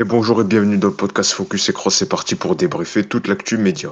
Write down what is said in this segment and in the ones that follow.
Et bonjour et bienvenue dans le podcast Focus et Cross. C'est parti pour débriefer toute l'actu média.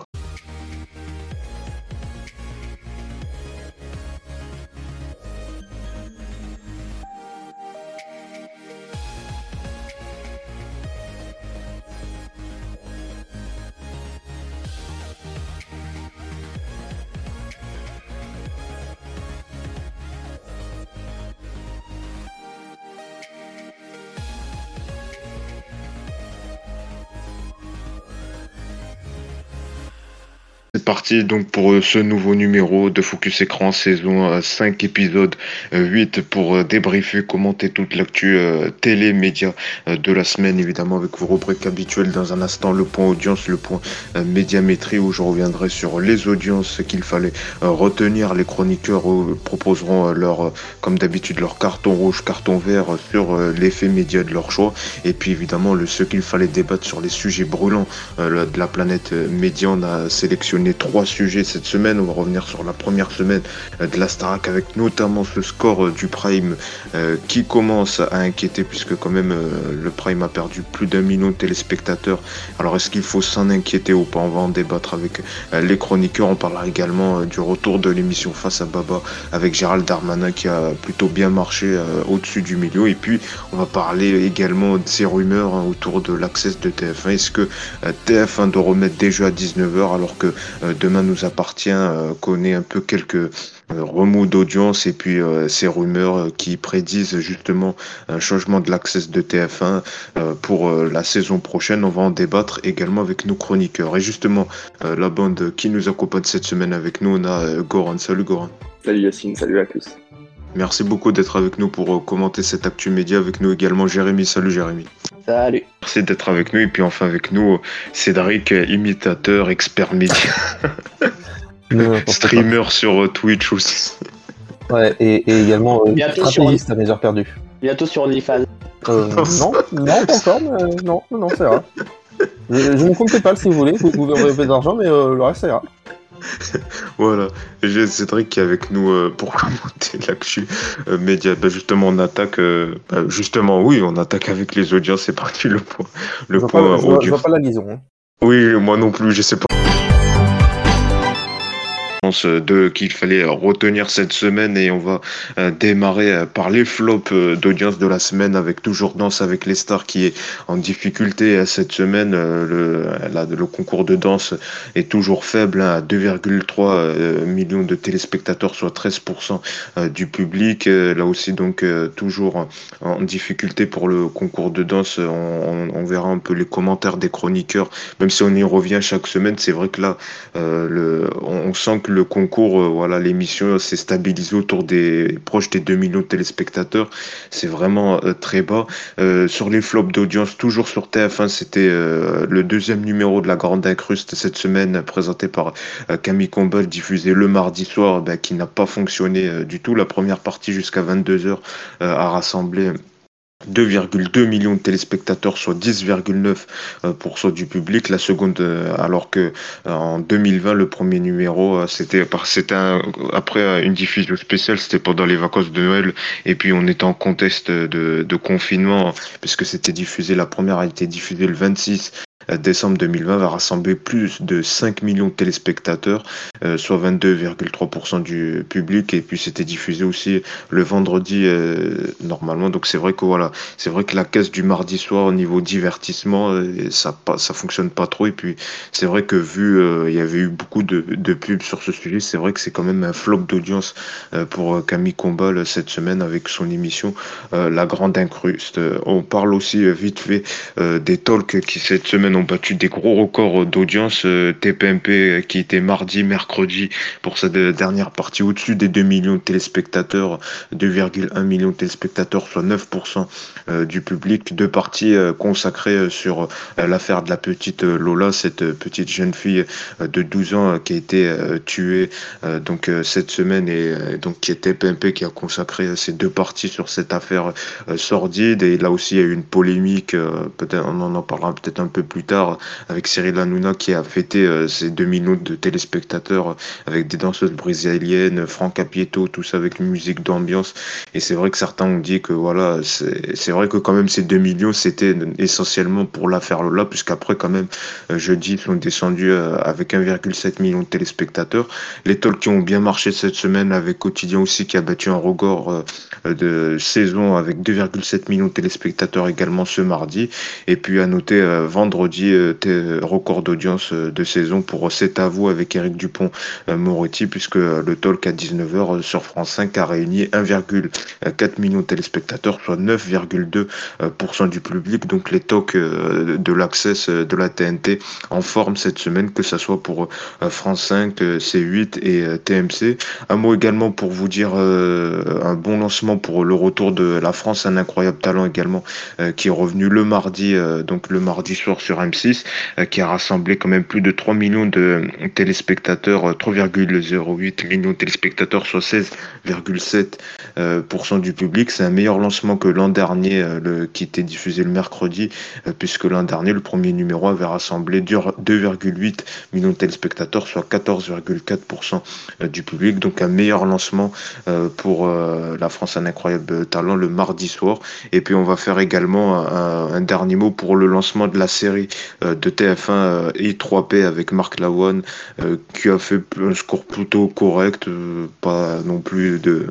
Donc pour euh, ce nouveau numéro de Focus Écran, saison 5 euh, épisodes 8 euh, pour débriefer, commenter toute l'actu télé, média de la semaine, évidemment avec vos rubriques habituelles dans un instant, le point audience, le point médiamétrie où je reviendrai sur les audiences qu'il fallait retenir. Les chroniqueurs proposeront leur, comme d'habitude, leur carton rouge, carton vert sur l'effet média de leur choix. Et puis évidemment, le, ce qu'il fallait débattre sur les sujets brûlants de la planète média. On a sélectionné trois sujets cette semaine. On va revenir sur la première semaine euh, de la Starac avec notamment ce score euh, du Prime euh, qui commence à inquiéter puisque quand même le Prime a perdu plus d'un million de téléspectateurs. Alors est-ce qu'il faut s'en inquiéter ou pas? On va en débattre avec les chroniqueurs. On parlera également du retour de l'émission Face à Baba avec Gérald Darmanin qui a plutôt bien marché au-dessus du milieu. Et puis on va parler également de ces rumeurs hein, autour de l'accès de TF1. Est-ce que TF1 doit remettre jeux à 19h alors que euh, Demain nous appartient euh, connaît un peu quelques euh, remous d'audience et puis ces rumeurs qui prédisent justement un changement de l'accès de TF1 pour la saison prochaine. On va en débattre également avec nos chroniqueurs. Et justement, la bande qui nous accompagne cette semaine avec nous, on a Goran. Salut Goran. Salut Yacine, salut à tous. Merci beaucoup d'être avec nous pour commenter cette actu média. Avec nous également Jérémy. Salut Jérémy. Salut. Merci d'être avec nous. Et puis enfin avec nous, Cédric, imitateur, expert média. Streamer sur euh, Twitch aussi. Ouais, et, également euh, stratégiste à mes heures perdues. Bientôt sur OnlyFans. Euh, non, non, pas encore, mais non, non, c'est vrai. Je, je ne compte pas si vous voulez, vous pouvez envoyer de l'argent, mais le reste, ça ira. voilà, j'ai Cédric qui est avec nous euh, pour commenter l'actu euh, média. Bah, justement, on attaque. Euh, bah, justement, oui, on attaque avec les audiences. C'est parti le point. Le je point vois vois, pas la liaison. Hein. Oui, moi non plus, je sais pas de qu'il fallait retenir cette semaine et on va euh, démarrer euh, par les flops euh, d'audience de la semaine avec toujours Danse avec les stars qui est en difficulté cette semaine. Le, le concours de danse est toujours faible hein, à 2,3 millions de téléspectateurs, soit 13% du public. Là aussi donc toujours en difficulté pour le concours de danse. On, on, verra un peu les commentaires des chroniqueurs, même si on y revient chaque semaine. C'est vrai que là, le, on sent que le concours, euh, voilà, l'émission s'est stabilisée autour des proches des 2 millions de téléspectateurs. C'est vraiment euh, très bas. Euh, sur les flops d'audience, toujours sur TF1, c'était le deuxième numéro de la Grande Incruste cette semaine, présenté par Camille Combal, diffusé le mardi soir, ben, qui n'a pas fonctionné du tout. La première partie jusqu'à 22h a rassemblé 2,2 millions de téléspectateurs, soit 10,9% du public. La seconde, euh, alors que euh, en 2020, le premier numéro, euh, c'était c'était après une diffusion spéciale, c'était pendant les vacances de Noël, et puis on était en contexte de, de confinement, puisque c'était diffusé, la première a été diffusée le 26 décembre 2020 va rassembler plus de 5 millions de téléspectateurs, euh, soit 22,3% du public. Et puis c'était diffusé aussi le vendredi euh, normalement. Donc c'est vrai que voilà, c'est vrai que la caisse du mardi soir au niveau divertissement, euh, ça ça fonctionne pas trop. Et puis c'est vrai que vu il y avait eu beaucoup de, de pubs sur ce sujet, c'est vrai que c'est quand même un flop d'audience pour Camille Combal cette semaine avec son émission La Grande Incruste. On parle aussi vite fait des talks qui cette semaine ont battu des gros records d'audience. Euh, TPMP qui était mardi, mercredi pour cette dernière partie au-dessus des 2 millions de téléspectateurs, 2,1 millions de téléspectateurs, soit 9% euh, du public. Deux parties euh, consacrées sur l'affaire de la petite Lola, cette petite jeune fille de 12 ans qui a été tuée donc cette semaine et donc qui était TPMP qui a consacré ces deux parties sur cette affaire sordide et là aussi il y a eu une polémique peut-être on en parlera peut-être un peu plus avec Cyril Hanouna qui a fêté ses 2 millions de téléspectateurs avec des danseuses brésiliennes, Franck tout ça avec une musique d'ambiance. Et c'est vrai que certains ont dit que voilà, c'est vrai que quand même ces 2 millions, c'était essentiellement pour l'affaire Lola, puisqu'après quand même, jeudi, ils sont descendus avec 1,7 million de téléspectateurs. Les talks qui ont bien marché cette semaine avec Quotidien aussi qui a battu un record de saison avec 2,7 millions de téléspectateurs également ce mardi. Et puis à noter euh, vendredi, euh, record d'audience euh, de saison pour C'est à vous avec Eric Dupont-Moretti, puisque le talk à 19h sur France 5 a réuni 1,4 million de téléspectateurs, soit 9,2% du public. Donc les talks de l'access de la TNT en forme cette semaine, que ce soit pour France 5, C8 et TMC. Un mot également pour vous dire un bon lancement pour le retour de la France, un incroyable talent également qui est revenu le mardi, euh, donc le mardi soir sur M6, euh, qui a rassemblé quand même plus de 3 millions de téléspectateurs, 3,08 euh, millions de téléspectateurs, soit 16,7% du public. C'est un meilleur lancement que l'an dernier, qui était diffusé le mercredi, puisque l'an dernier, le premier numéro avait rassemblé 2,8 millions de téléspectateurs, soit 14,4% du public. Donc un meilleur lancement pour la France, un incroyable talent le mardi soir. Et puis on va faire également un, dernier mot pour le lancement de la série euh, de TF1 I3P euh, avec Marc Lavoine, euh, qui a fait un score plutôt correct, pas non plus de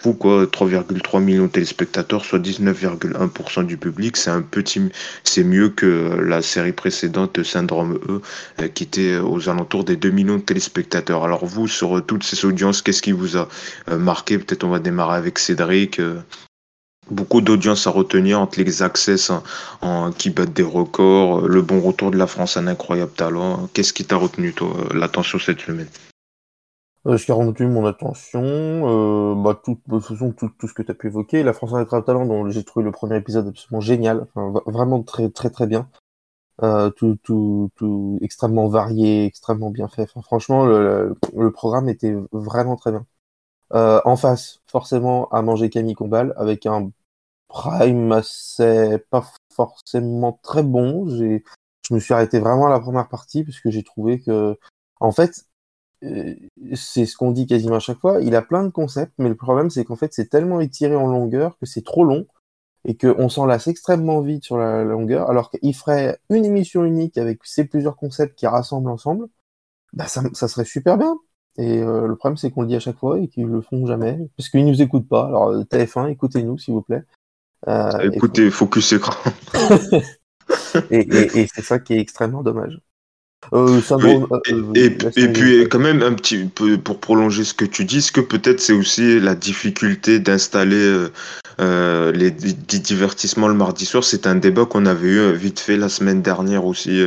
fou quoi, 3,3 millions de téléspectateurs, soit 19,1% du public. C'est un petit, c'est mieux que la série précédente Syndrome E, qui était aux alentours des 2 millions de téléspectateurs. Alors vous, sur toutes ces audiences, qu'est-ce qui vous a marqué? Peut-être on va démarrer avec Cédric beaucoup d'audience à retenir entre les access en, qui battent des records, le bon retour de la France, un incroyable talent. Qu'est-ce qui t'a retenu, toi, l'attention cette semaine? Euh, Ce qui a retenu mon attention, euh, bah, tout, de toute façon, tout, tout ce que tu as pu évoquer. La France, incroyable talent, dont j'ai trouvé le premier épisode absolument génial, vraiment très, très, très bien. Euh, tout, tout, tout extrêmement varié, extrêmement bien fait. franchement, le, le, programme était vraiment très bien. Euh, en face, forcément, à manger Camille Combal avec un Prime, c'est pas forcément très bon. J'ai, je me suis arrêté vraiment à la première partie puisque j'ai trouvé que, en fait, euh, c'est ce qu'on dit quasiment à chaque fois. Il a plein de concepts, mais le problème c'est qu'en fait c'est tellement étiré en longueur que c'est trop long et qu'on s'en lasse extrêmement vite sur la longueur. Alors qu'il ferait une émission unique avec ces plusieurs concepts qui rassemblent ensemble, bah ça, ça serait super bien. Et euh, le problème, c'est qu'on le dit à chaque fois et qu'ils le font jamais, parce qu'ils nous écoutent pas. Alors TF1, écoutez-nous, s'il vous plaît. Euh, Écoutez, focus écran. et, c'est ça qui est extrêmement dommage. Euh, euh, et, puis quand même un petit peu pour prolonger ce que tu dis, ce que peut-être c'est aussi la difficulté d'installer les, divertissements le mardi soir? C'est un débat qu'on avait eu vite fait la semaine dernière aussi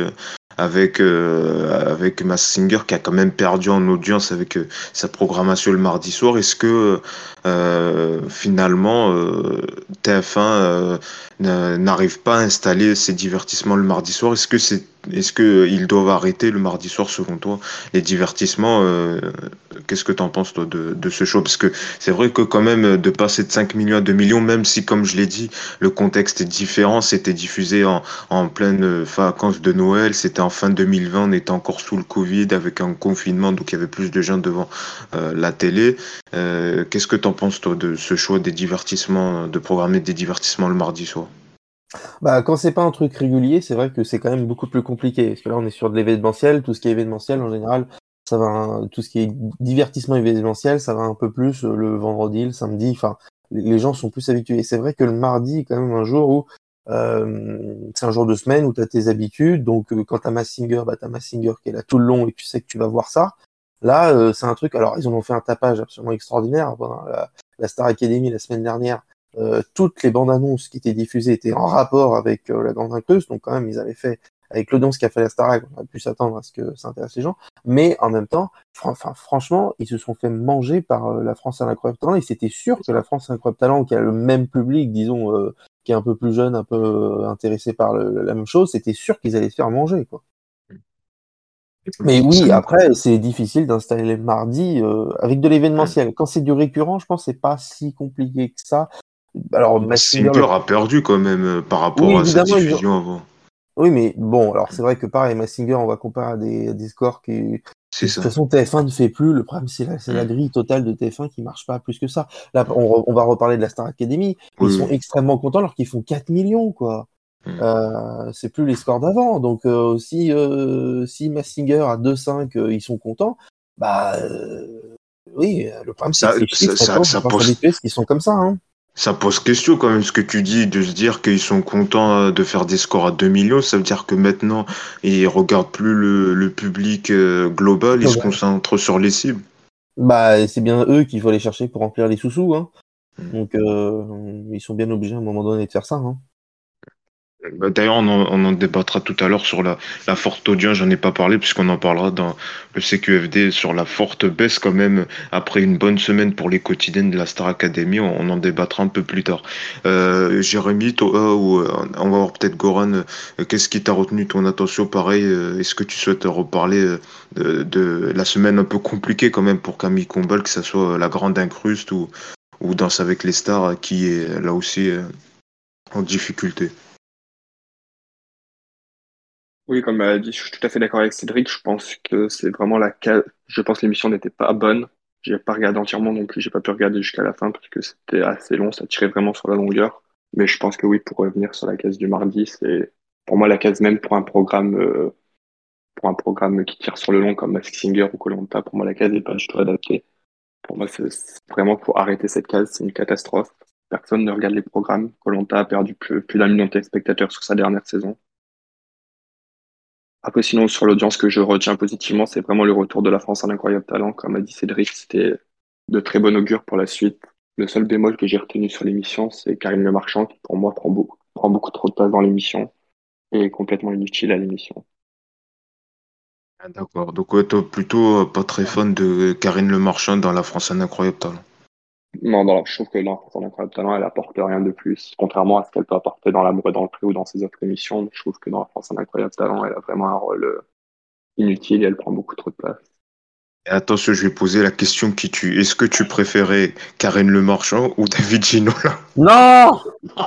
avec euh, avec Mass Singer qui a quand même perdu en audience avec euh, sa programmation le mardi soir. Est-ce que euh, finalement TF1 n'arrive pas à installer ses divertissements le mardi soir? Est-ce que c'est est-ce qu'ils doivent arrêter le mardi soir selon toi les divertissements Qu'est-ce que tu en penses toi de, ce show? Parce que c'est vrai que quand même de passer de 5 millions à 2 millions, même si comme je l'ai dit, le contexte est différent, c'était diffusé en, en pleine vacances de Noël, c'était en fin 2020, on était encore sous le Covid avec un confinement, donc il y avait plus de gens devant euh, la télé. Euh, qu'est-ce que tu en penses, toi, de ce choix des divertissements, de programmer des divertissements le mardi soir? Bah, quand c'est pas un truc régulier, c'est vrai que c'est quand même beaucoup plus compliqué. Parce que là, on est sur de l'événementiel. Tout ce qui est événementiel, en général, ça va, tout ce qui est divertissement événementiel, ça va un peu plus euh, le vendredi, le samedi. Enfin, les gens sont plus habitués. C'est vrai que le mardi est quand même un jour où euh, c'est un jour de semaine où tu as tes habitudes. Donc, euh, quand tu as Massinger, bah, tu as Massinger qui est là tout le long et tu sais que tu vas voir ça. Là, euh, c'est un truc. Alors, ils en ont fait un tapage absolument extraordinaire pendant la, Star Academy la semaine dernière. Toutes les bandes annonces qui étaient diffusées étaient en rapport avec la Grande Increuse. Donc, quand même, ils avaient fait avec l'audience qui a fait la Star on a pu s'attendre à ce que ça intéresse les gens. Mais en même temps, franchement, ils se sont fait manger par la France à l'incroyable talent. Et c'était sûr que la France à l'incroyable talent, qui a le même public, disons, qui est un peu plus jeune, un peu euh, intéressé par la même chose, c'était sûr qu'ils allaient se faire manger, quoi. Mais oui, après, c'est difficile d'installer les mardis euh, avec de l'événementiel. Quand c'est du récurrent, je pense que c'est pas si compliqué que ça. Alors, Singer a perdu quand même euh, par rapport à sa diffusion avant. Oui, mais bon, alors c'est vrai que pareil, Massinger, on va comparer à des, à des scores qui. De toute ça. façon, TF1 ne fait plus. Le problème, c'est la, c'est la Mm. grille totale de TF1 qui marche pas plus que ça. Là, on, re- on va reparler de la Star Academy. Ils Oui, sont oui. extrêmement contents alors qu'ils font 4 millions, quoi. Mm. Euh, c'est plus les scores d'avant. Donc, euh, si, euh, si Massinger a 2-5, euh, ils sont contents, bah, oui, le problème, c'est Ça- que ça- ça- ça pas pose- à qu'ils sont comme ça, hein. Ça pose question quand même ce que tu dis de se dire qu'ils sont contents euh, de faire des scores à 2 millions. Ça veut dire que maintenant, ils regardent plus le, le public euh, global, ils se concentrent sur les cibles. Bah, c'est bien eux qu'il faut aller chercher pour remplir les sous-sous, hein. Mm. Donc, euh, ils sont bien obligés à un moment donné de faire ça, hein. Bah, D'ailleurs, on en, débattra tout à l'heure sur la, forte audience. J'en ai pas parlé puisqu'on en parlera dans le CQFD sur la forte baisse quand même après une bonne semaine pour les quotidiennes de la Star Academy. On, en débattra un peu plus tard. Euh, Jérémy, toi, ou euh, on va voir peut-être Goran. euh, Qu'est-ce qui t'a retenu ton attention Pareil, euh, est-ce que tu souhaites reparler euh, de, la semaine un peu compliquée quand même pour Camille Combal, que ce soit euh, la grande incruste ou, ou Danse avec les stars, euh, qui est euh, là aussi euh, en difficulté? Oui, comme a dit, je suis tout à fait d'accord avec Cédric. Je pense que c'est vraiment la case. Je pense que l'émission n'était pas bonne. J'ai pas regardé entièrement non plus. J'ai pas pu regarder jusqu'à la fin parce que c'était assez long. Ça tirait vraiment sur la longueur. Mais je pense que oui, pour revenir sur la case du mardi, c'est pour moi la case même pour un programme, euh, pour un programme qui tire sur le long comme Mask Singer ou koh Pour moi, la case n'est pas du tout adaptée. Pour moi, c'est vraiment pour arrêter cette case, c'est une catastrophe. Personne ne regarde les programmes. koh a perdu plus, plus d'un million de téléspectateurs sur sa dernière saison. Après, sinon, sur l'audience que je retiens positivement, c'est vraiment le retour de la France à l'incroyable talent. Comme a dit Cédric, c'était de très bon augure pour la suite. Le seul bémol que j'ai retenu sur l'émission, c'est Karine Le Marchand, qui pour moi prend beaucoup, prend beaucoup trop de place dans l'émission et est complètement inutile à l'émission. Ah, D'accord. Donc, ouais, plutôt euh, pas très fan de Karine Le Marchand dans La France un incroyable talent. Non, non, je trouve que dans son incroyable talent, elle apporte rien de plus. Contrairement à ce qu'elle peut apporter dans L'amour et dans le prix ou dans ses autres émissions, je trouve que dans La France un incroyable talent, elle a vraiment un rôle euh, inutile et elle prend beaucoup trop de place. Attention, je vais poser la question qui tue. Est-ce que tu préférais Karine Le Marchand ou David Ginola? Non!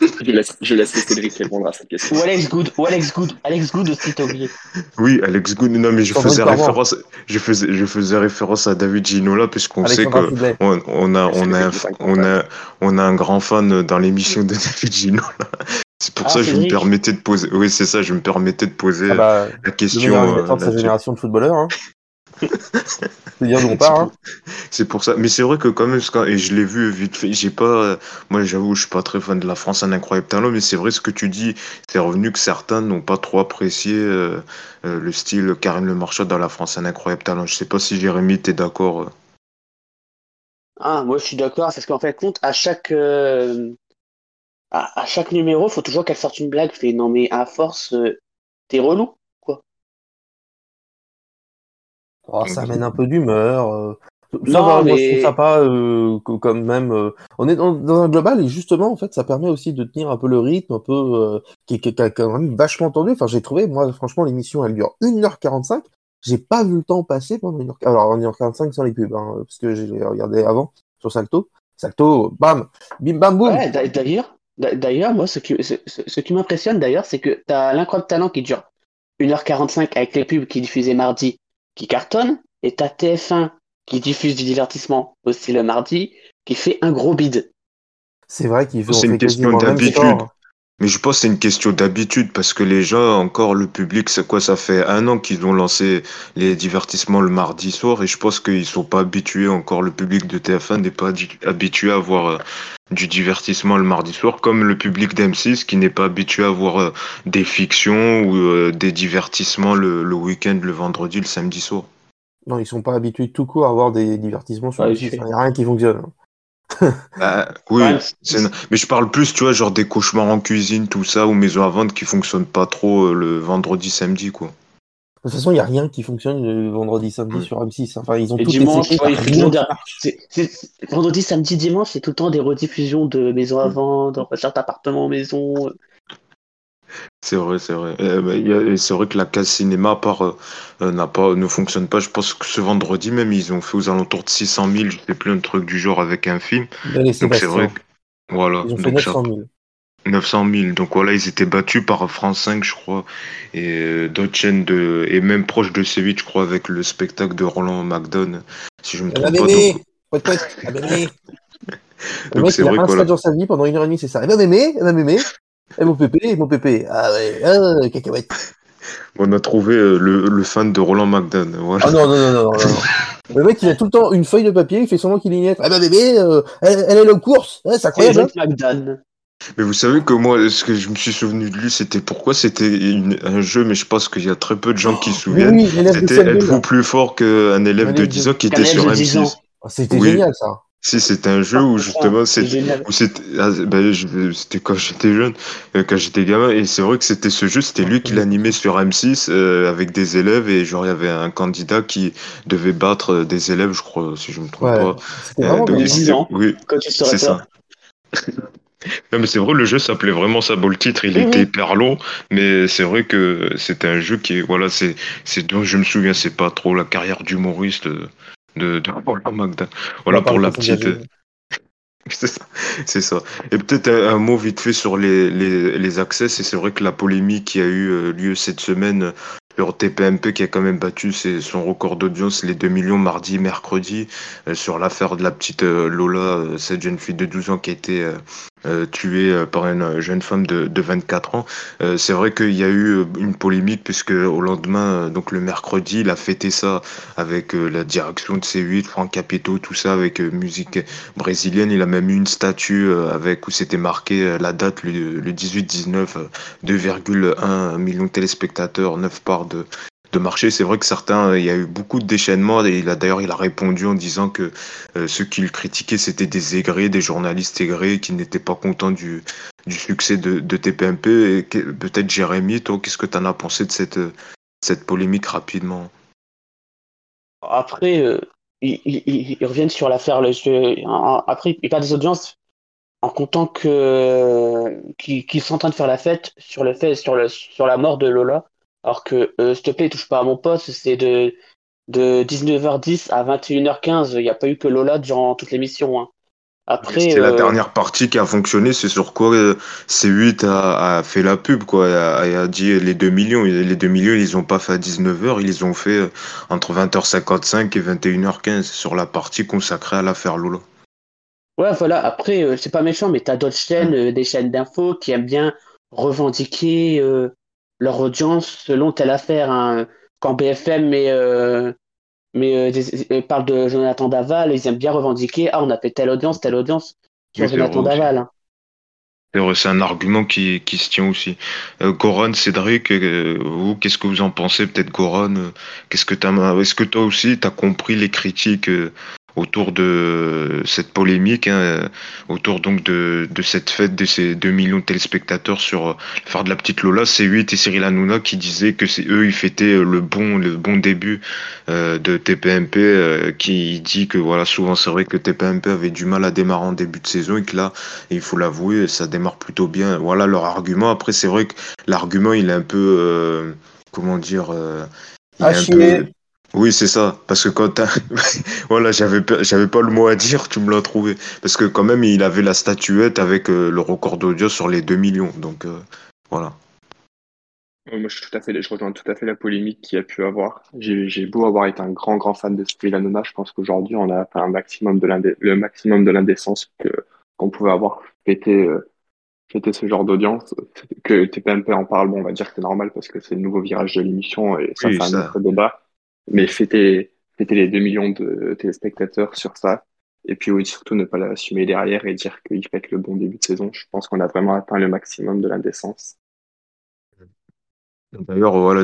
Je laisse, je laisse Cédric répondre à cette question. Ou Alex Good, ou Alex Good, Alex Good aussi, t'as oublié. Oui, Alex Good. Non, mais je faisais référence, je faisais, je faisais référence à David Ginola puisqu'on sait que on, on a, on un, c'est on a, on a un grand fan dans l'émission de David Ginola. C'est pour Ah, ça que je me permettais de poser. Oui, c'est ça, je me permettais de poser Ah bah, la le question. meilleur euh, de sa génération de footballeurs, hein. C'est dire d'où on part, hein. C'est pour ça. Mais c'est vrai que quand même, et je l'ai vu vite fait, j'ai pas, euh, moi j'avoue, je suis pas très fan de la France, un incroyable talent, mais c'est vrai ce que tu dis, c'est revenu que certains n'ont pas trop apprécié euh, euh, le style Karine Le Marchand dans la France, un incroyable talent. Je sais pas si Jérémy, t'es d'accord. euh. Ah, moi je suis d'accord, parce qu'en fait, compte, à chaque, euh, à, à chaque numéro, faut toujours qu'elle sorte une blague. Fait, non mais à force, euh, t'es relou. Oh, ça amène un peu d'humeur. euh. Ça Non, va, moi je trouve ça pas euh, comme même. euh, on est dans, dans un global et justement en fait ça permet aussi de tenir un peu le rythme, un peu euh, qui, qui, qui a quand même vachement tendu. Enfin j'ai trouvé, moi franchement l'émission elle dure 1h45. J'ai pas vu le temps passer pendant 1h. Alors 1h45 sans les pubs, hein, parce que j'ai regardé avant sur Salto. Salto, bam, bim bam boum. Ouais, d'a- d'ailleurs, d'a- d'ailleurs, moi, ce qui, ce- ce qui m'impressionne d'ailleurs, c'est que t'as l'incroyable talent qui dure 1h45 avec les pubs qui diffusaient mardi, qui cartonne, et t'as TF1 qui diffuse du divertissement aussi le mardi, qui fait un gros bide. C'est vrai qu'il une fait question quasiment le même d'habitude. score. Mais je pense que c'est une question d'habitude parce que les gens, encore le public, c'est quoi? Ça fait un an qu'ils ont lancé les divertissements le mardi soir et je pense qu'ils sont pas habitués encore. Le public de TF1 n'est pas habitué à voir euh, du divertissement le mardi soir, comme le public d'M6 qui n'est pas habitué à voir euh, des fictions ou euh, des divertissements le, le week-end, le vendredi, le samedi soir. Non, ils sont pas habitués tout court à avoir des divertissements sur Ouais, le il fait- Il n'y a rien qui fonctionne. Bah, oui, Ouais, c'est- mais je parle plus, tu vois, genre des cauchemars en cuisine, tout ça, ou maison à vendre qui fonctionnent pas trop euh, le vendredi, samedi, quoi. De toute façon, il n'y a rien qui fonctionne le vendredi, samedi sur M6. Enfin, ils ont Et toutes dimanche, les séries, rien c'est- c'est- vendredi, samedi, dimanche, c'est tout le temps des rediffusions de maisons à vendre, recherche d'appartements, maison. C'est vrai, c'est vrai. Euh, bah, y a- et c'est vrai que la case cinéma, à part, euh, euh, n'a pas, ne fonctionne pas. Je pense que ce vendredi même, ils ont fait aux alentours de 600 000, je sais plus, un truc du genre avec un film. Donc c'est Sébastien. vrai que, voilà. Ils ont fait Donc ça, 900 000. 900 000. Donc voilà, ils étaient battus par France 5, je crois, et euh, d'autres chaînes de, et même proche de C8, je crois, avec le spectacle de Roland McDonald, si je me Eh ben, trompe pas. mémé Donc, Poète, poète ben, mémé Le donc mec, c'est il a vrai un que voilà. sketch dans sa vie pendant une heure et demie, c'est ça. Eh ben, mémé Eh ben, mémé Eh, mon pépé Mon pépé Ah ouais, ah, cacahuète On a trouvé euh, le, le fan de Roland McDonald. Voilà. Ah non, non, non, non, non, non. Le mec, il a tout le temps une feuille de papier, il fait semblant qu'il y est. Eh ben, bébé, euh, elle, elle est là aux courses Ouais, C'est incroyable, hein. Mais vous savez que moi, ce que je me suis souvenu de lui, c'était pourquoi c'était une- un jeu, mais je pense qu'il y a très peu de gens qui se Oui, souviennent. oui, l'élève de C'était CM2, Êtes-vous plus fort qu'un élève Un de élève 10 de- ans qui était sur de 10 M6 ans. Ah, C'était Oui. génial, ça. Si, c'était un jeu où justement, c'était ah, ben, c'était quand j'étais jeune, euh, quand j'étais gamin, et c'est vrai que c'était ce jeu, c'était lui qui l'animait sur M6 euh, avec des élèves, et genre il y avait un candidat qui devait battre euh, des élèves, je crois, si je me trompe Ouais. pas. C'était Euh, vraiment donc, c'était- ans. oui, Quand tu serais ça. Non mais c'est vrai le jeu s'appelait vraiment ça le titre il était hyper long mais c'est vrai que c'était un jeu qui voilà c'est c'est dont je me souviens c'est pas trop la carrière d'humoriste de de, Roland Magda voilà pour la petite c'est ça, c'est ça. Et peut-être un, un mot vite fait sur les, les, les access. Et c'est vrai que la polémique qui a eu euh, lieu cette semaine euh, sur TPMP, qui a quand même battu ses- son record d'audience, les 2 millions mardi, mercredi, euh, sur l'affaire de la petite euh, Lola, euh, cette jeune fille de 12 ans qui a été euh, tuée euh, par une euh, jeune femme de, de 24 ans. Euh, c'est vrai qu'il y a eu euh, une polémique, puisque au lendemain, donc le mercredi, il a fêté ça avec euh, la direction de C8, Franck Capito, tout ça, avec musique brésilienne. Il a même eu une statue avec où c'était marqué la date le, le 18-19, euh, 2,1 millions de téléspectateurs, 9 parts de, marché. C'est vrai que certains, euh, il y a eu beaucoup de déchaînements et d'ailleurs il a répondu en disant que euh, ceux qui le critiquaient c'était des aigris, des journalistes aigris qui n'étaient pas contents du, succès de, TPMP. Et peut-être Jérémy, toi, qu'est-ce que tu en as pensé de cette, euh, cette polémique rapidement? Après, ils, reviennent sur l'affaire. Après, ils perdent des audiences en comptant que qu'ils sont en train de faire la fête sur le fait sur le sur la mort de Lola. Alors que euh, s'il te plaît, touche pas à mon poste, c'est de de 19h10 à 21h15. Il n'y a pas eu que Lola durant toute l'émission. Hein. Après, C'était la euh, dernière partie qui a fonctionné, c'est sur quoi euh, C8 a, a fait la pub, quoi, et a, et a dit les 2 millions. Les 2 millions, ils ont pas fait à 19h, ils les ont fait entre 20h55 et 21h15 sur la partie consacrée à l'affaire Lola. Ouais, voilà. Après, euh, c'est pas méchant, mais t'as d'autres chaînes, euh, des chaînes d'infos qui aiment bien revendiquer leur audience selon telle affaire. hein. Quand BFM met, euh, euh, des- euh, parle de Jonathan Daval, ils aiment bien revendiquer Ah, on a fait telle audience, telle audience sur Oui, Jonathan. Daval. hein. C'est un argument qui, qui se tient aussi. Euh, Goran, Cédric, euh, vous, qu'est-ce que vous en pensez? Peut-être Goran, euh, qu'est-ce que t'as, est-ce que toi aussi t'as compris les critiques autour de cette polémique, hein, euh, autour donc de, de cette fête de ces 2 millions de téléspectateurs sur euh, l'affaire de la petite Lola, c'est 8 et Cyril Hanouna qui disaient que c'est eux, ils fêtaient euh, le bon, le bon début euh, de TPMP, euh, qui dit que voilà, souvent c'est vrai que TPMP avait du mal à démarrer en début de saison et que là, et il faut l'avouer, ça démarre plutôt bien. Voilà leur argument. Après, c'est vrai que l'argument, il est un peu, euh, comment dire, il est un chier. peu. Oui, c'est ça. Parce que quand t'as... voilà, j'avais pas, j'avais pas le mot à dire, tu me l'as trouvé. Parce que quand même, il avait la statuette avec euh, le record d'audio sur les 2 millions. Donc, euh, voilà. Moi, je, suis tout à fait, je rejoins tout à fait la polémique qu'il y a pu avoir. J'ai j'ai beau avoir été un grand, grand fan de Hanouna, je pense qu'aujourd'hui, on a fait un maximum de l'indé- le maximum de l'indécence que qu'on pouvait avoir fêté, euh, fêté ce genre d'audience. Que TPMP en parle, bon, on va dire que c'est normal parce que c'est le nouveau virage de l'émission et ça, Oui, c'est un ça. autre débat. Mais fêter, fêter les 2 millions de téléspectateurs sur ça, et puis oui, surtout ne pas l'assumer derrière et dire qu'il fête le bon début de saison, je pense qu'on a vraiment atteint le maximum de l'indécence. D'ailleurs, voilà,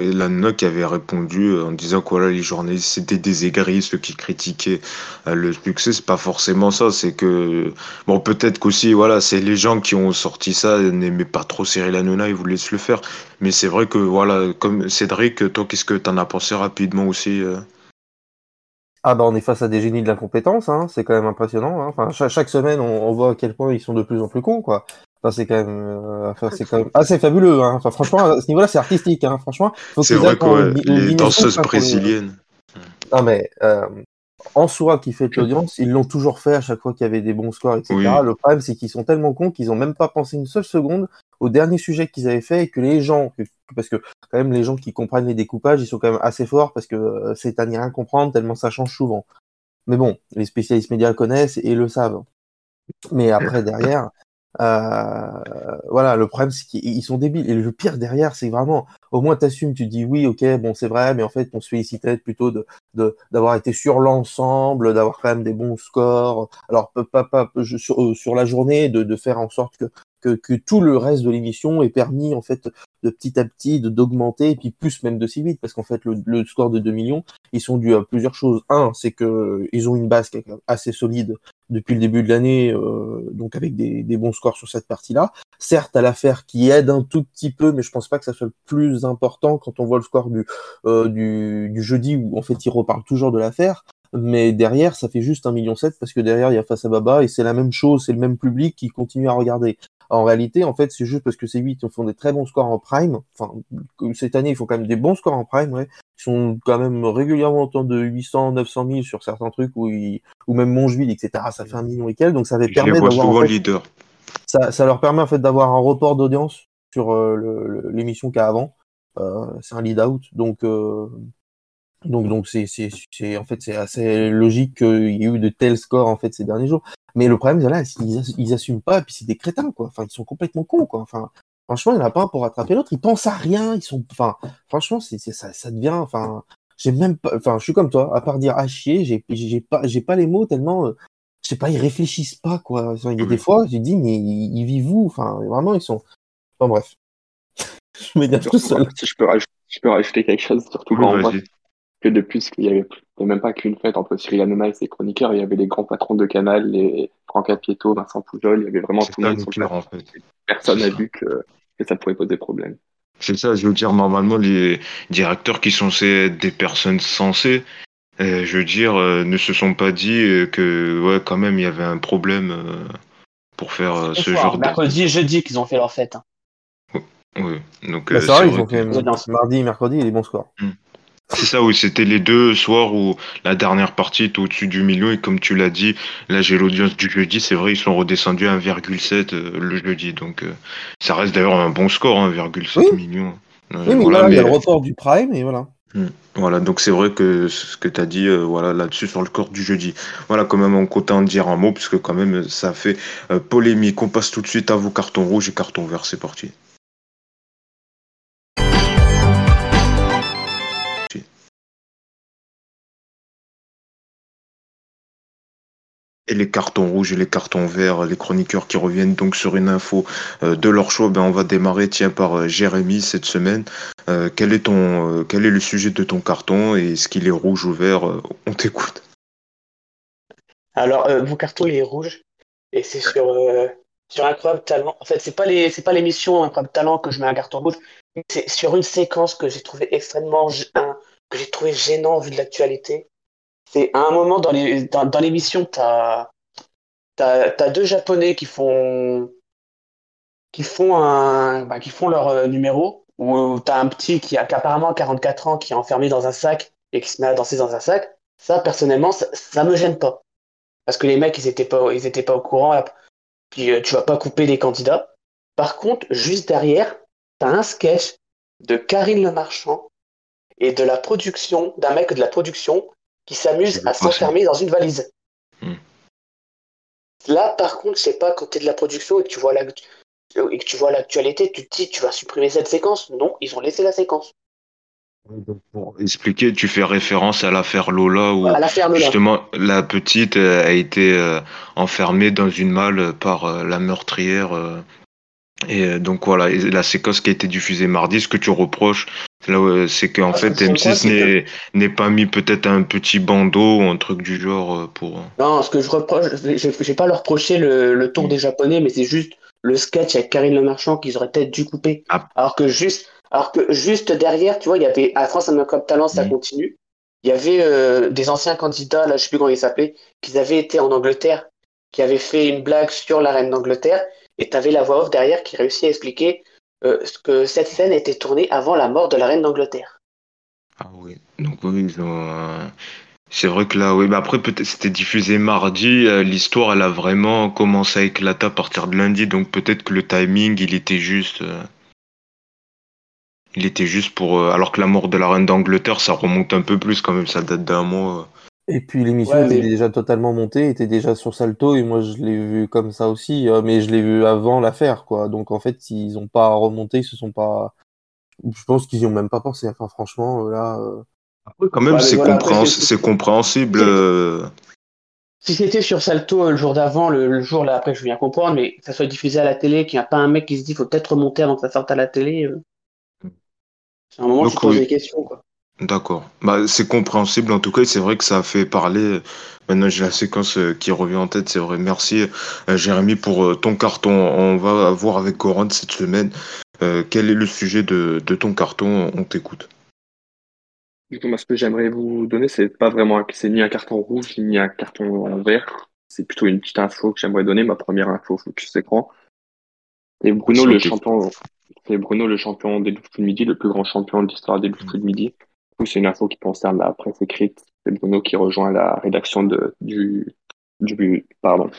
Lana qui avait répondu euh, en disant que voilà, les journalistes c'était des aigris, ceux qui critiquaient euh, le succès, c'est pas forcément ça, c'est que bon, peut-être qu'aussi voilà, c'est les gens qui ont sorti ça n'aimaient pas trop Cyril Hanouna, ils voulaient se le faire, mais c'est vrai que voilà, comme Cédric, toi, qu'est-ce que t'en as pensé rapidement aussi euh? Ah bah on est face à des génies de l'incompétence, hein. c'est quand même impressionnant. hein. Enfin, cha- chaque semaine, on, on voit à quel point ils sont de plus en plus cons, quoi. Enfin, c'est quand même, euh, enfin, c'est quand même assez fabuleux. Hein. Enfin, franchement, à ce niveau-là, c'est artistique. Hein. Franchement, C'est vrai les danseuses hein, brésiliennes. Non mais euh, en soi qui fait de l'audience, ils l'ont toujours fait à chaque fois qu'il y avait des bons scores, etc. Oui. Le problème, c'est qu'ils sont tellement cons qu'ils ont même pas pensé une seule seconde au dernier sujet qu'ils avaient fait et que les gens, parce que quand même les gens qui comprennent les découpages, ils sont quand même assez forts parce que euh, c'est à n'y rien comprendre tellement ça change souvent. Mais bon, les spécialistes médias le connaissent et le savent. Mais après derrière, euh, voilà, le problème c'est qu'ils ils sont débiles. Et le pire derrière, c'est vraiment, au moins t'assumes, tu dis oui, ok, bon c'est vrai, mais en fait on se félicitait plutôt de d'avoir été sur l'ensemble, d'avoir quand même des bons scores. Alors pas, pas, sur, euh, sur la journée, de, de faire en sorte que, que que tout le reste de l'émission ait permis en fait de petit à petit d'augmenter et puis plus même de si vite parce qu'en fait le, le score de 2 millions ils sont dus à plusieurs choses. Un, c'est que ils ont une base qui est assez solide depuis le début de l'année, euh, donc avec des, des bons scores sur cette partie-là. Certes, à l'affaire qui aide un tout petit peu, mais je pense pas que ça soit le plus important quand on voit le score du, euh, du, du jeudi où en fait ils reparlent toujours de l'affaire. Mais derrière, ça fait juste un million sept parce que derrière il y a Face à Baba et c'est la même chose, c'est le même public qui continue à regarder. En réalité, en fait, c'est juste parce que ces 8 font des très bons scores en prime. Enfin, cette année, ils font quand même des bons scores en prime, ouais. Ils sont quand même régulièrement autour de 800, 900 000 sur certains trucs où ils, ou même Mongeville, etc. Ça fait un million et quelques, donc ça les Je permet d'avoir, en fait, ça, ça leur permet en fait d'avoir un report d'audience sur euh, l'émission qu'il y a avant. Euh, c'est un lead out, donc euh, donc donc c'est c'est c'est en fait c'est assez logique qu'il y ait eu de tels scores en fait ces derniers jours. Mais le problème là, c'est qu'ils ass- ils assument pas, et puis c'est des crétins quoi. Enfin ils sont complètement cons quoi. Enfin franchement il n'y en a pas un pour rattraper l'autre. Ils pensent à rien. Ils sont enfin franchement c'est c'est- ça ça devient enfin j'ai même pas enfin je suis comme toi à part dire à chier j'ai j'ai pas j'ai pas les mots tellement euh, je sais pas, ils réfléchissent pas, quoi. Enfin, Il y a des fois, je dis, mais ils, ils vivent où? Enfin, vraiment, ils sont. Enfin, bref. je tout seul. Si je peux rajouter, je peux rajouter quelque chose, surtout Oui, quand vas-y. Que depuis qu'il y avait, plus- il y avait même pas qu'une fête entre Cyril Hanouna et ses chroniqueurs, il y avait les grands patrons de Canal, les Franck Pietto, Vincent Poujol, il y avait vraiment tout le monde sur le pire, en fait. Personne n'a vu que, que ça pouvait poser problème. C'est ça, je veux dire, normalement, les directeurs qui sont censés être des personnes sensées, euh, je veux dire, euh, ne se sont pas dit euh, que, ouais, quand même, il y avait un problème euh, pour faire euh, Ce soir, genre de... mercredi et jeudi qu'ils ont fait leur fête. hein. Oui, donc Bah, euh, c'est vrai, ils ont fait mardi et mercredi et les bons scores. C'est ça, oui, c'était les deux soirs où la dernière partie était au-dessus du million et comme tu l'as dit, là j'ai l'audience du jeudi, c'est vrai, ils sont redescendus à 1,7 euh, le jeudi, donc euh, ça reste d'ailleurs un bon score, hein, 1,7 Oui. million. Euh, Oui, mais voilà, voilà, il y a le report du Prime et voilà. Voilà, donc c'est vrai que ce que tu as dit euh, voilà, là-dessus sur le corps du jeudi. Voilà, quand même, on compte en dire un mot, puisque quand même, ça fait euh, polémique. On passe tout de suite à vos cartons rouges et cartons verts, c'est parti. Et les cartons rouges et les cartons verts, les chroniqueurs qui reviennent donc sur une info euh, de leur choix, ben on va démarrer tiens par euh, Jérémy cette semaine. Euh, quel est ton quel est le sujet de ton carton et est-ce qu'il est rouge ou vert On t'écoute. Alors, mon carton, il est rouge. Et c'est sur, sur Incroyable Talent. En fait, c'est pas pas l'émission Incroyable Talent que je mets un carton rouge. C'est sur une séquence que j'ai trouvé extrêmement, que j'ai trouvé gênant vu de l'actualité. C'est à un moment dans l'émission, t'as, t'as deux Japonais qui font, qui font un, bah, qui font leur euh, numéro. Où t'as un petit qui a, apparemment 44 ans, qui est enfermé dans un sac et qui se met à danser dans un sac. Ça, personnellement, ça, ça me gêne pas. Parce que les mecs, ils étaient pas, ils étaient pas au courant. Puis euh, tu vas pas couper les candidats. Par contre, juste derrière, t'as un sketch de Karine Le Marchand et de la production, d'un mec de la production qui s'amuse à s'enfermer dans une valise. Hmm. Là, par contre, je sais pas, quand t'es de la production et que tu vois la, et que tu vois l'actualité, tu te dis, tu vas supprimer cette séquence. Non, ils ont laissé la séquence. Pour expliquer, tu fais référence à l'affaire Lola où À justement la petite euh, a été euh, enfermée dans une malle par euh, la meurtrière. Et euh, donc voilà, et la séquence qui a été diffusée mardi, ce que tu reproches, c'est euh, c'est qu'en Ah, fait ce que je reproche, M6 c'est n'est pas mis peut-être un petit bandeau ou un truc du genre euh, pour. Non, ce que je reproche, je vais pas leur reprocher le, le tour Mm. des Japonais, mais c'est juste le sketch avec Karine Le Marchand qu'ils auraient peut-être dû couper. Ah. Alors que juste, alors que juste derrière, tu vois, il y avait à France un Club Talent, ça Mm. continue. Il y avait euh, des anciens candidats, là, je sais plus comment ils s'appelaient, qui avaient été en Angleterre, qui avaient fait une blague sur la reine d'Angleterre, et t'avais la voix off derrière qui réussit à expliquer euh, que cette scène était tournée avant la mort de la reine d'Angleterre. Ah oui. Donc oui, ils ont, euh, C'est vrai que là, oui, mais après, peut-être c'était diffusé mardi. euh, L'histoire, elle a vraiment commencé à éclater à partir de lundi. Donc peut-être que le timing, il était juste. il était juste pour. alors que la mort de la reine d'Angleterre, ça remonte un peu plus quand même. Ça date d'un mois. Et puis l'émission Ouais, était déjà totalement montée, était déjà sur Salto, et moi je l'ai vu comme ça aussi, euh, mais je l'ai vu avant l'affaire, quoi. Donc en fait, ils ont pas remonté, ils se sont pas. Je pense qu'ils y ont même pas pensé. Enfin, franchement, euh, là. euh, Après, quand même, Ouais, c'est voilà, compréhensible. Euh, Si c'était sur Salto le jour d'avant, le, le jour là après, je viens comprendre, mais que ça soit diffusé à la télé, qu'il n'y a pas un mec qui se dit faut peut-être remonter avant que ça sorte à la télé. euh, C'est un moment où tu poses oui. des questions, quoi. D'accord. Bah, c'est compréhensible en tout cas, et c'est vrai que ça a fait parler. Maintenant, j'ai la séquence euh, qui revient en tête, c'est vrai. Merci, euh, Jérémy, pour euh, ton carton. On va voir avec Coran cette semaine. quel est le sujet de, de ton carton? On t'écoute. Du coup, moi, ce que j'aimerais vous donner, c'est pas vraiment, un- c'est ni un carton rouge, ni un carton vert. C'est plutôt une petite info que j'aimerais donner, ma première info focus écran. Et Bruno, le champion, c'est Bruno, le champion des loups de midi, le plus grand champion de l'histoire des loups de midi. Coup, c'est une info qui concerne la presse écrite. C'est Bruno qui rejoint la rédaction de, du, du, pardon.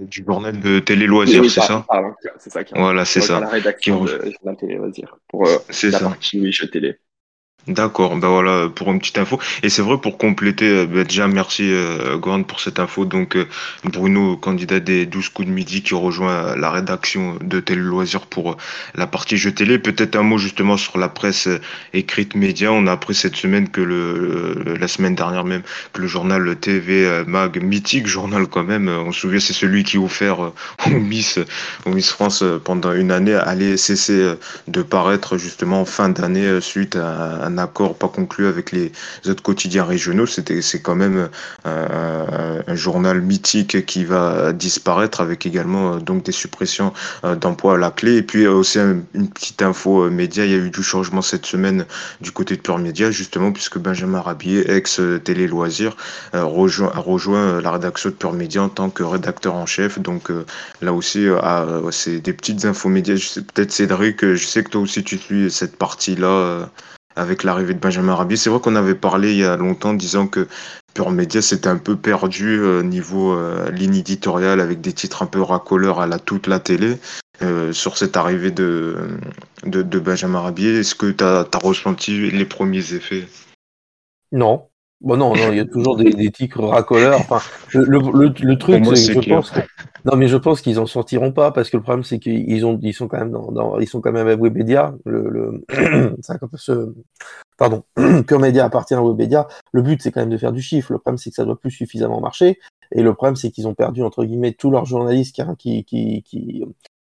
Du journal de Télé Loisirs, Oui, c'est ça? pardon, c'est ça qui Voilà, c'est ça. la rédaction Qui de Journal Télé Loisirs pour euh, la ça. partie jeux télé. D'accord, ben voilà pour une petite info. Et c'est vrai pour compléter, ben déjà merci euh, pour cette info. Donc euh, Bruno, candidat des 12 coups de midi, qui rejoint euh, la rédaction de Télé Loisirs pour la partie jeux télé. Peut-être un mot justement sur la presse écrite média. On a appris cette semaine que le, la semaine dernière même que le journal TV Mag, mythique journal quand même, on se souvient c'est celui qui offert au Miss, au Miss France pendant une année, allait cesser de paraître justement en fin d'année suite à un accord pas conclu avec les autres quotidiens régionaux. C'était, c'est quand même euh, un journal mythique qui va disparaître avec également euh, donc des suppressions euh, d'emplois à la clé. Et puis aussi un- une petite info média, il y a eu du changement cette semaine du côté de Pure Média justement puisque Benjamin Rabier, ex Télé Loisirs, rejoint, a rejoint la rédaction de Pure Média en tant que rédacteur en chef. Donc là aussi, ah, c'est des petites infos médias. Peut-être Cédric, je sais que toi aussi tu suis cette partie-là avec l'arrivée de Benjamin Rabier. C'est vrai qu'on avait parlé il y a longtemps disant que Pure Média s'était un peu perdu euh, niveau euh, ligne éditoriale avec des titres un peu racoleurs à la toute la télé. Euh, sur cette arrivée de, de, de Benjamin Rabier, est-ce que tu as, ressenti les premiers effets? Non. Bon, non, non, il y a toujours des, des titres racoleurs. Enfin, le, le, le, le truc, moi, c'est que c'est je clair. pense que, non, mais je pense qu'ils en sortiront pas parce que le problème, c'est qu'ils ont, ils sont quand même dans, dans- ils sont quand même à Webedia. Le, ce, pardon, Pure Media appartient à Webedia. Le but, c'est quand même de faire du chiffre. Le problème, c'est que ça doit plus suffisamment marcher. Et le problème, c'est qu'ils ont perdu, entre guillemets, tous leurs journalistes qui, qui, qui, qui,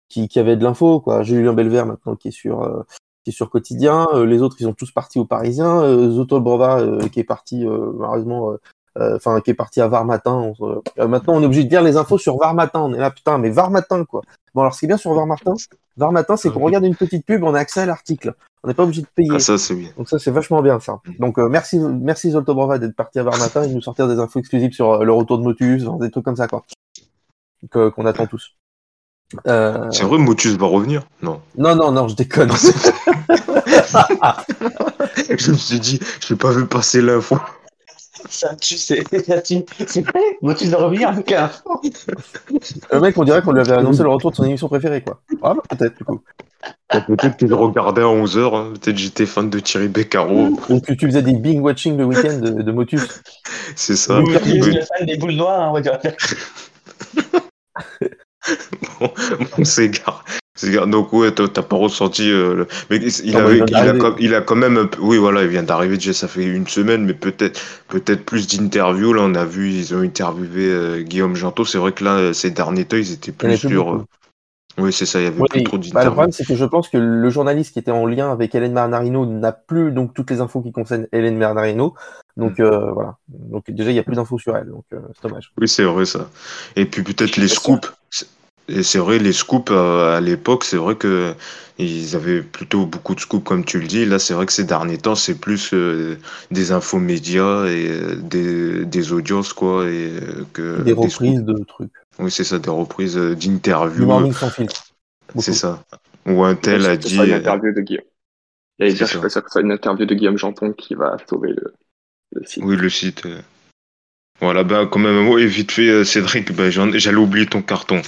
qui, qui avaient de l'info, quoi. Julien Belvert, maintenant, qui est sur, euh, qui est sur quotidien. Euh, les autres, ils ont tous parti au Parisien. Euh, Zoto euh, qui est parti, malheureusement, euh, enfin, qui est parti à Var Matin. On euh, maintenant, on est obligé de dire les infos sur Var Matin. On est là, putain, mais Var Matin, quoi. Bon, alors, ce qui est bien sur Var Matin, Var Matin, c'est qu'on regarde une petite pub, on a accès à l'article. On n'est pas obligé de payer. Ah, ça, c'est bien. Donc ça, c'est vachement bien, ça. Donc euh, merci, merci Zolto Brova d'être parti à Var Matin et de nous sortir des infos exclusives sur le retour de Motus, des trucs comme ça, quoi. Qu'on attend tous. Euh, C'est vrai, Motus va revenir Non. Non, non, non, je déconne. je me suis dit, je n'ai pas vu passer l'info. Ça ça tue. C'est vrai tu dois revenir avec un. le mec, on dirait qu'on lui avait annoncé le retour de son émission préférée, quoi. Ah, bah, peut-être, du coup. Peut-être que je regardais à 11h, peut-être j'étais fan de Thierry Beccaro, Donc tu, tu faisais des bing watching le week-end de, de Motus. c'est ça. Vous Oui. le fan des boules noires, hein, on va dire. Bon. On s'égare. Donc ouais, t'as pas ressenti... euh, le- Mais il, Non, mais avait, il vient il, a, il a quand même... Oui, voilà, il vient d'arriver déjà, ça fait une semaine, mais peut-être peut-être plus d'interviews. Là, on a vu, ils ont interviewé euh, Guillaume Jantot. C'est vrai que là, ces derniers temps, ils étaient plus sur... euh, Oui, c'est ça, il y avait Ouais, plus et- trop bah, le d'interviews. problème, c'est que je pense que le journaliste qui était en lien avec Hélène Marnarino n'a plus donc toutes les infos qui concernent Hélène Marnarino. Donc euh, voilà. Donc déjà, il y a plus d'infos sur elle. Donc euh, c'est dommage. Oui, c'est vrai ça. Et puis peut-être les scoops. C'est- Et c'est vrai, les scoops euh, à l'époque, c'est vrai que ils avaient plutôt beaucoup de scoops, comme tu le dis. Là, c'est vrai que ces derniers temps, c'est plus euh, des infos médias et euh, des, des audiences, quoi, et euh, que Des reprises de trucs. Oui, c'est ça, des reprises euh, d'interviews. morning sans filtre. C'est ça. Ou un tel a dit. une interview de Guillaume. Et C'est dire, je ça. une interview de Guillaume Janton qui va sauver le, le site. Oui, le site. Voilà, bah, quand même, un mot, et vite fait, Cédric, bah, j'en- j'allais oublier ton carton.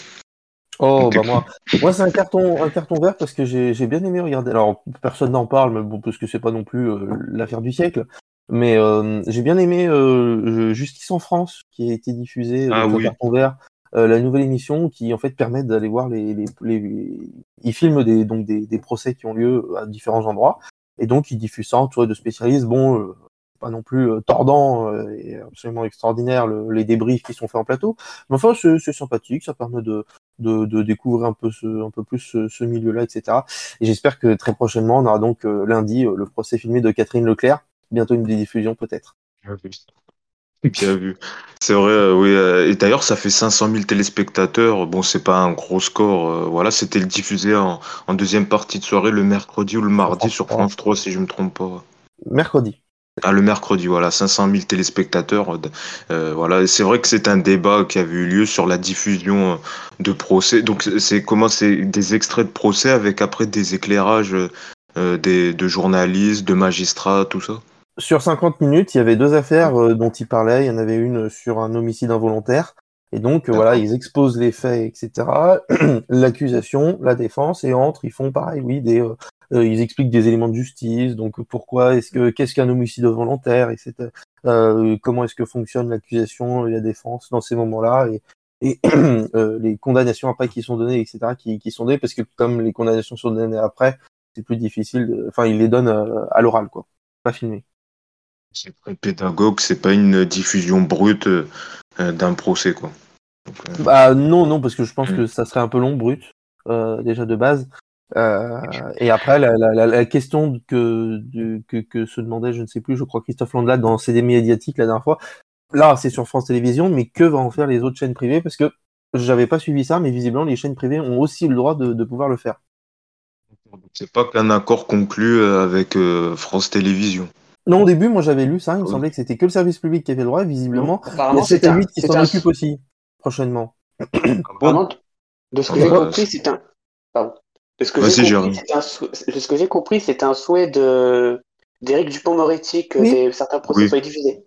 Oh, bah moi, moi c'est un carton, un carton vert parce que j'ai j'ai bien aimé regarder. Alors, personne n'en parle, mais bon, parce que c'est pas non plus euh, l'affaire du siècle. Mais euh, j'ai bien aimé euh, Justice en France, qui a été diffusé Ah sur oui. carton vert, euh, la nouvelle émission qui en fait permet d'aller voir les, les, les... ils filment des donc des, des procès qui ont lieu à différents endroits et donc ils diffusent ça entouré de spécialistes. Bon, euh, pas non plus euh, tordant euh, et absolument extraordinaire le- les débriefs qui sont faits en plateau, mais enfin c'est sympathique, ça permet de de, de découvrir un peu ce, un peu plus ce, ce milieu-là, etc. Et j'espère que très prochainement, on aura donc euh, lundi euh, le procès filmé de Catherine Leclerc, bientôt une diffusion peut-être. Bien vu. C'est vrai, euh, oui. euh, et d'ailleurs, ça fait 500 000 téléspectateurs. Bon, c'est pas un gros score. euh, voilà, c'était diffusé en, en deuxième partie de soirée le mercredi ou le mardi sur 3. France 3, si je me trompe pas. Mercredi. Ah, le mercredi, voilà, 500 000 téléspectateurs. euh, euh, voilà, c'est vrai que c'est un débat qui avait eu lieu sur la diffusion euh, de procès. Donc, c'est- comment c'est des extraits de procès avec après des éclairages euh, des, de journalistes, de magistrats, tout ça? Sur 50 minutes, il y avait deux affaires euh, dont il parlait. Il y en avait une sur un homicide involontaire. Et donc, voilà, ils exposent les faits, etc. L'accusation, la défense, et entre, ils font pareil, oui, des, ils expliquent des éléments de justice. Donc, pourquoi est-ce que, qu'est-ce qu'un homicide involontaire, etc. Euh, comment est-ce que fonctionne l'accusation et la défense dans ces moments-là, et, et euh, les condamnations après qui sont données, etc. Qui, qui sont données, parce que comme les condamnations sont données après, c'est plus difficile. Enfin, ils les donnent euh, à l'oral, quoi, pas filmé. C'est très pédagogue, c'est pas une diffusion brute euh, euh, d'un procès, quoi. Donc, euh, Bah non, non, parce que je pense Mm. que ça serait un peu long, brut, euh, déjà de base. Euh, et après, la, la, la, la question que, du- que, que se demandait, je ne sais plus, je crois Christophe Landelade dans CD médiatique la dernière fois. Là, c'est sur France Télévisions, mais que va en faire les autres chaînes privées? Parce que j'avais pas suivi ça, mais visiblement, les chaînes privées ont aussi le droit de, de pouvoir le faire. c'est pas qu'un accord conclu euh, avec euh, France Télévisions. Non, au début, moi j'avais lu ça, il me Oui. semblait que c'était que le service public qui avait le droit, et visiblement, il y Apparemment, a 7 c'est à un, 8 qui s'en un, occupent aussi, prochainement. apparemment, de ce que Ah j'ai bah, compris, c'est un, pardon. De ce que Vas-y, j'ai compris, un, sou- de ce que j'ai compris, c'est un souhait de, d'Éric Dupond-Moretti que Oui. des, certains procès Oui. soient diffusés.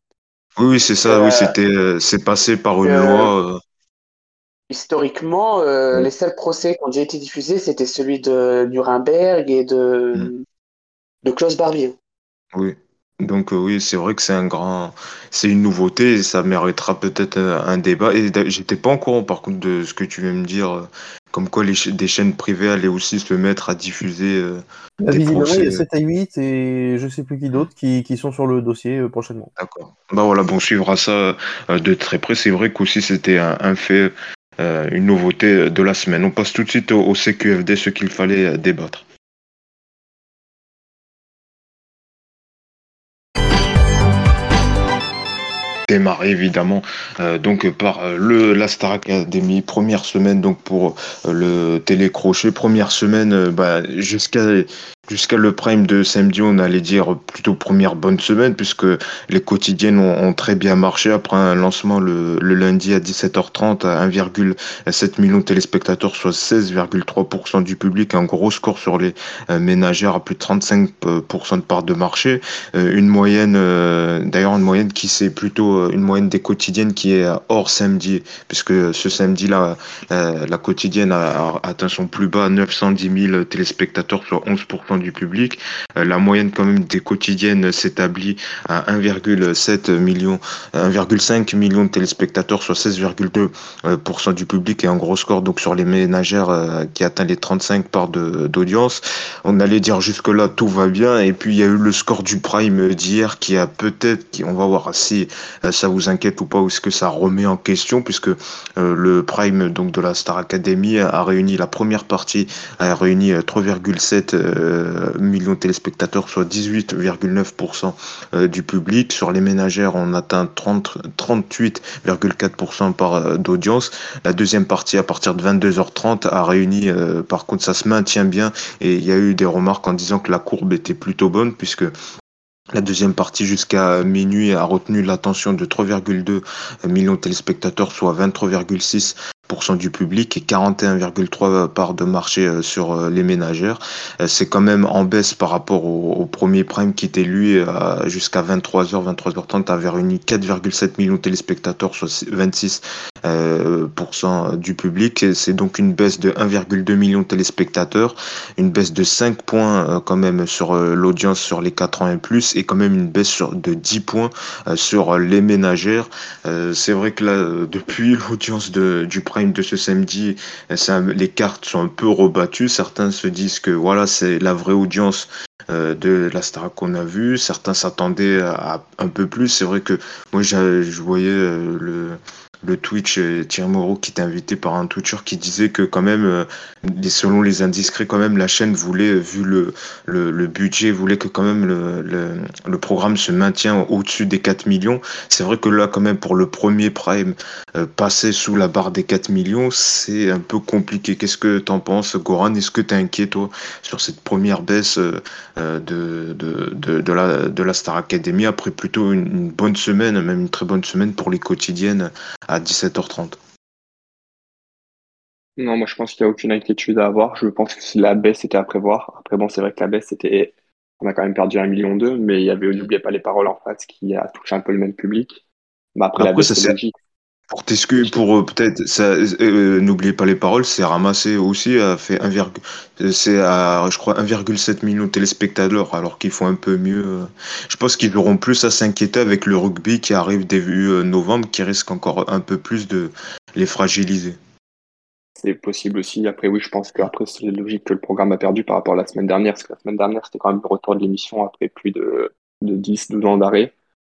Oui, oui, c'est ça, Euh, oui, c'était, euh, c'est passé par une euh, loi. euh, Historiquement, euh, les seuls procès qui ont déjà été diffusés, c'était celui de Nuremberg et de, Mm. de Klaus Barbie. oui. Donc, euh, oui, c'est vrai que c'est un grand, c'est une nouveauté et ça méritera peut-être un, un débat. Et j'étais pas au courant, par contre, de ce que tu viens de me dire, euh, comme quoi les des chaînes privées allaient aussi se mettre à diffuser euh, des il y a procès. 7 à 8 et je sais plus qui d'autre qui, qui sont sur le dossier euh, prochainement. D'accord. Bah voilà, bon, on suivra ça euh, de très près. C'est vrai qu'aussi c'était un, un fait, une nouveauté de la semaine. On passe tout de suite au, au CQFD, ce qu'il fallait débattre. Démarrer évidemment. Euh, donc par euh, le la Star Academy première semaine donc pour euh, le télécrochet. Première semaine bah, jusqu'à jusqu'à le prime de samedi on allait dire plutôt première bonne semaine puisque les quotidiennes ont, très bien marché. Après un lancement le, le lundi à 17h30 à 1,7 million de téléspectateurs soit 16,3% du public un gros score sur les euh, ménagères à plus de 35% de part de marché. Euh, une moyenne euh, d'ailleurs une moyenne qui c'est plutôt une moyenne des quotidiennes qui est hors samedi puisque ce samedi là la, la quotidienne a, a atteint son plus bas 910 000 téléspectateurs soit 11% du public. Euh, la moyenne quand même des quotidiennes s'établit à 1,7 million 1,5 million de téléspectateurs soit 16,2% du public et un gros score donc sur les ménagères euh, qui atteint les 35 parts d'audience. On allait dire jusque là tout va bien. Et puis il y a eu le score du prime d'hier qui a peut-être qui on va voir si euh, ça vous inquiète ou pas ou est-ce que ça remet en question puisque euh, le prime donc de la Star Academy a réuni la première partie a réuni euh, 3,7 euh, millions de téléspectateurs soit 18,9% euh, du public. Sur les ménagères on atteint 30 38,4% par euh, d'audience. La deuxième partie à partir de 22h30 a réuni euh, par contre ça se maintient bien. Et il y a eu des remarques en disant que la courbe était plutôt bonne puisque la deuxième partie jusqu'à minuit a retenu l'attention de 3,2 millions de téléspectateurs, soit 23,6% 34% du public et 41,3 parts de marché euh, sur euh, les ménagères. Euh, c'est quand même en baisse par rapport au, au premier prime qui était lui jusqu'à 23h, 23h30 avait réuni 4,7 millions de téléspectateurs, soit 26% du public. C'est donc une baisse de 1,2 million de téléspectateurs, une baisse de 5 points quand même sur l'audience sur les 4 ans et plus et quand même une baisse sur, de 10 points sur les ménagères. C'est vrai que là, depuis l'audience du prime de ce samedi, les cartes sont un peu rebattues. Certains se disent que voilà, c'est la vraie audience euh, de la star qu'on a vue. Certains s'attendaient à, un peu plus. C'est vrai que moi, je voyais euh, le le Twitch euh, Thierry Moreau qui était invité par un Twitcher qui disait que quand même, euh, selon les indiscrets, quand même la chaîne voulait, vu le, budget, voulait que quand même le, programme se maintienne au-dessus des 4 millions. C'est vrai que là, quand même, pour le premier Prime, euh, passer sous la barre des 4 millions, c'est un peu compliqué. Qu'est-ce que t'en penses, Goran? Est-ce que t'es inquiet, toi, sur cette première baisse de, de, de, de, la, de la Star Academy après plutôt une bonne semaine, même une très bonne semaine pour les quotidiennes? À 17h30. Non, moi je pense qu'il n'y a aucune inquiétude à avoir. Je pense que la baisse était à prévoir. Après, bon, c'est vrai que la baisse était. On a quand même perdu un million d'eux, mais il y avait, n'oubliez pas les paroles en face qui a touché un peu le même public. Mais après, la baisse, c'est logique. Pour euh, peut-être, euh, n'oubliez pas les paroles, c'est ramassé aussi, a fait 1, c'est à, je crois, 1,7 million de téléspectateurs, alors qu'ils font un peu mieux. Euh. Je pense qu'ils auront plus à s'inquiéter avec le rugby qui arrive début novembre, qui risque encore un peu plus de les fragiliser. C'est possible aussi. Après, oui, je pense qu'après, c'est logique que le programme a perdu par rapport à la semaine dernière, parce que la semaine dernière, c'était quand même le retour de l'émission après plus de, de 10, 12 ans d'arrêt.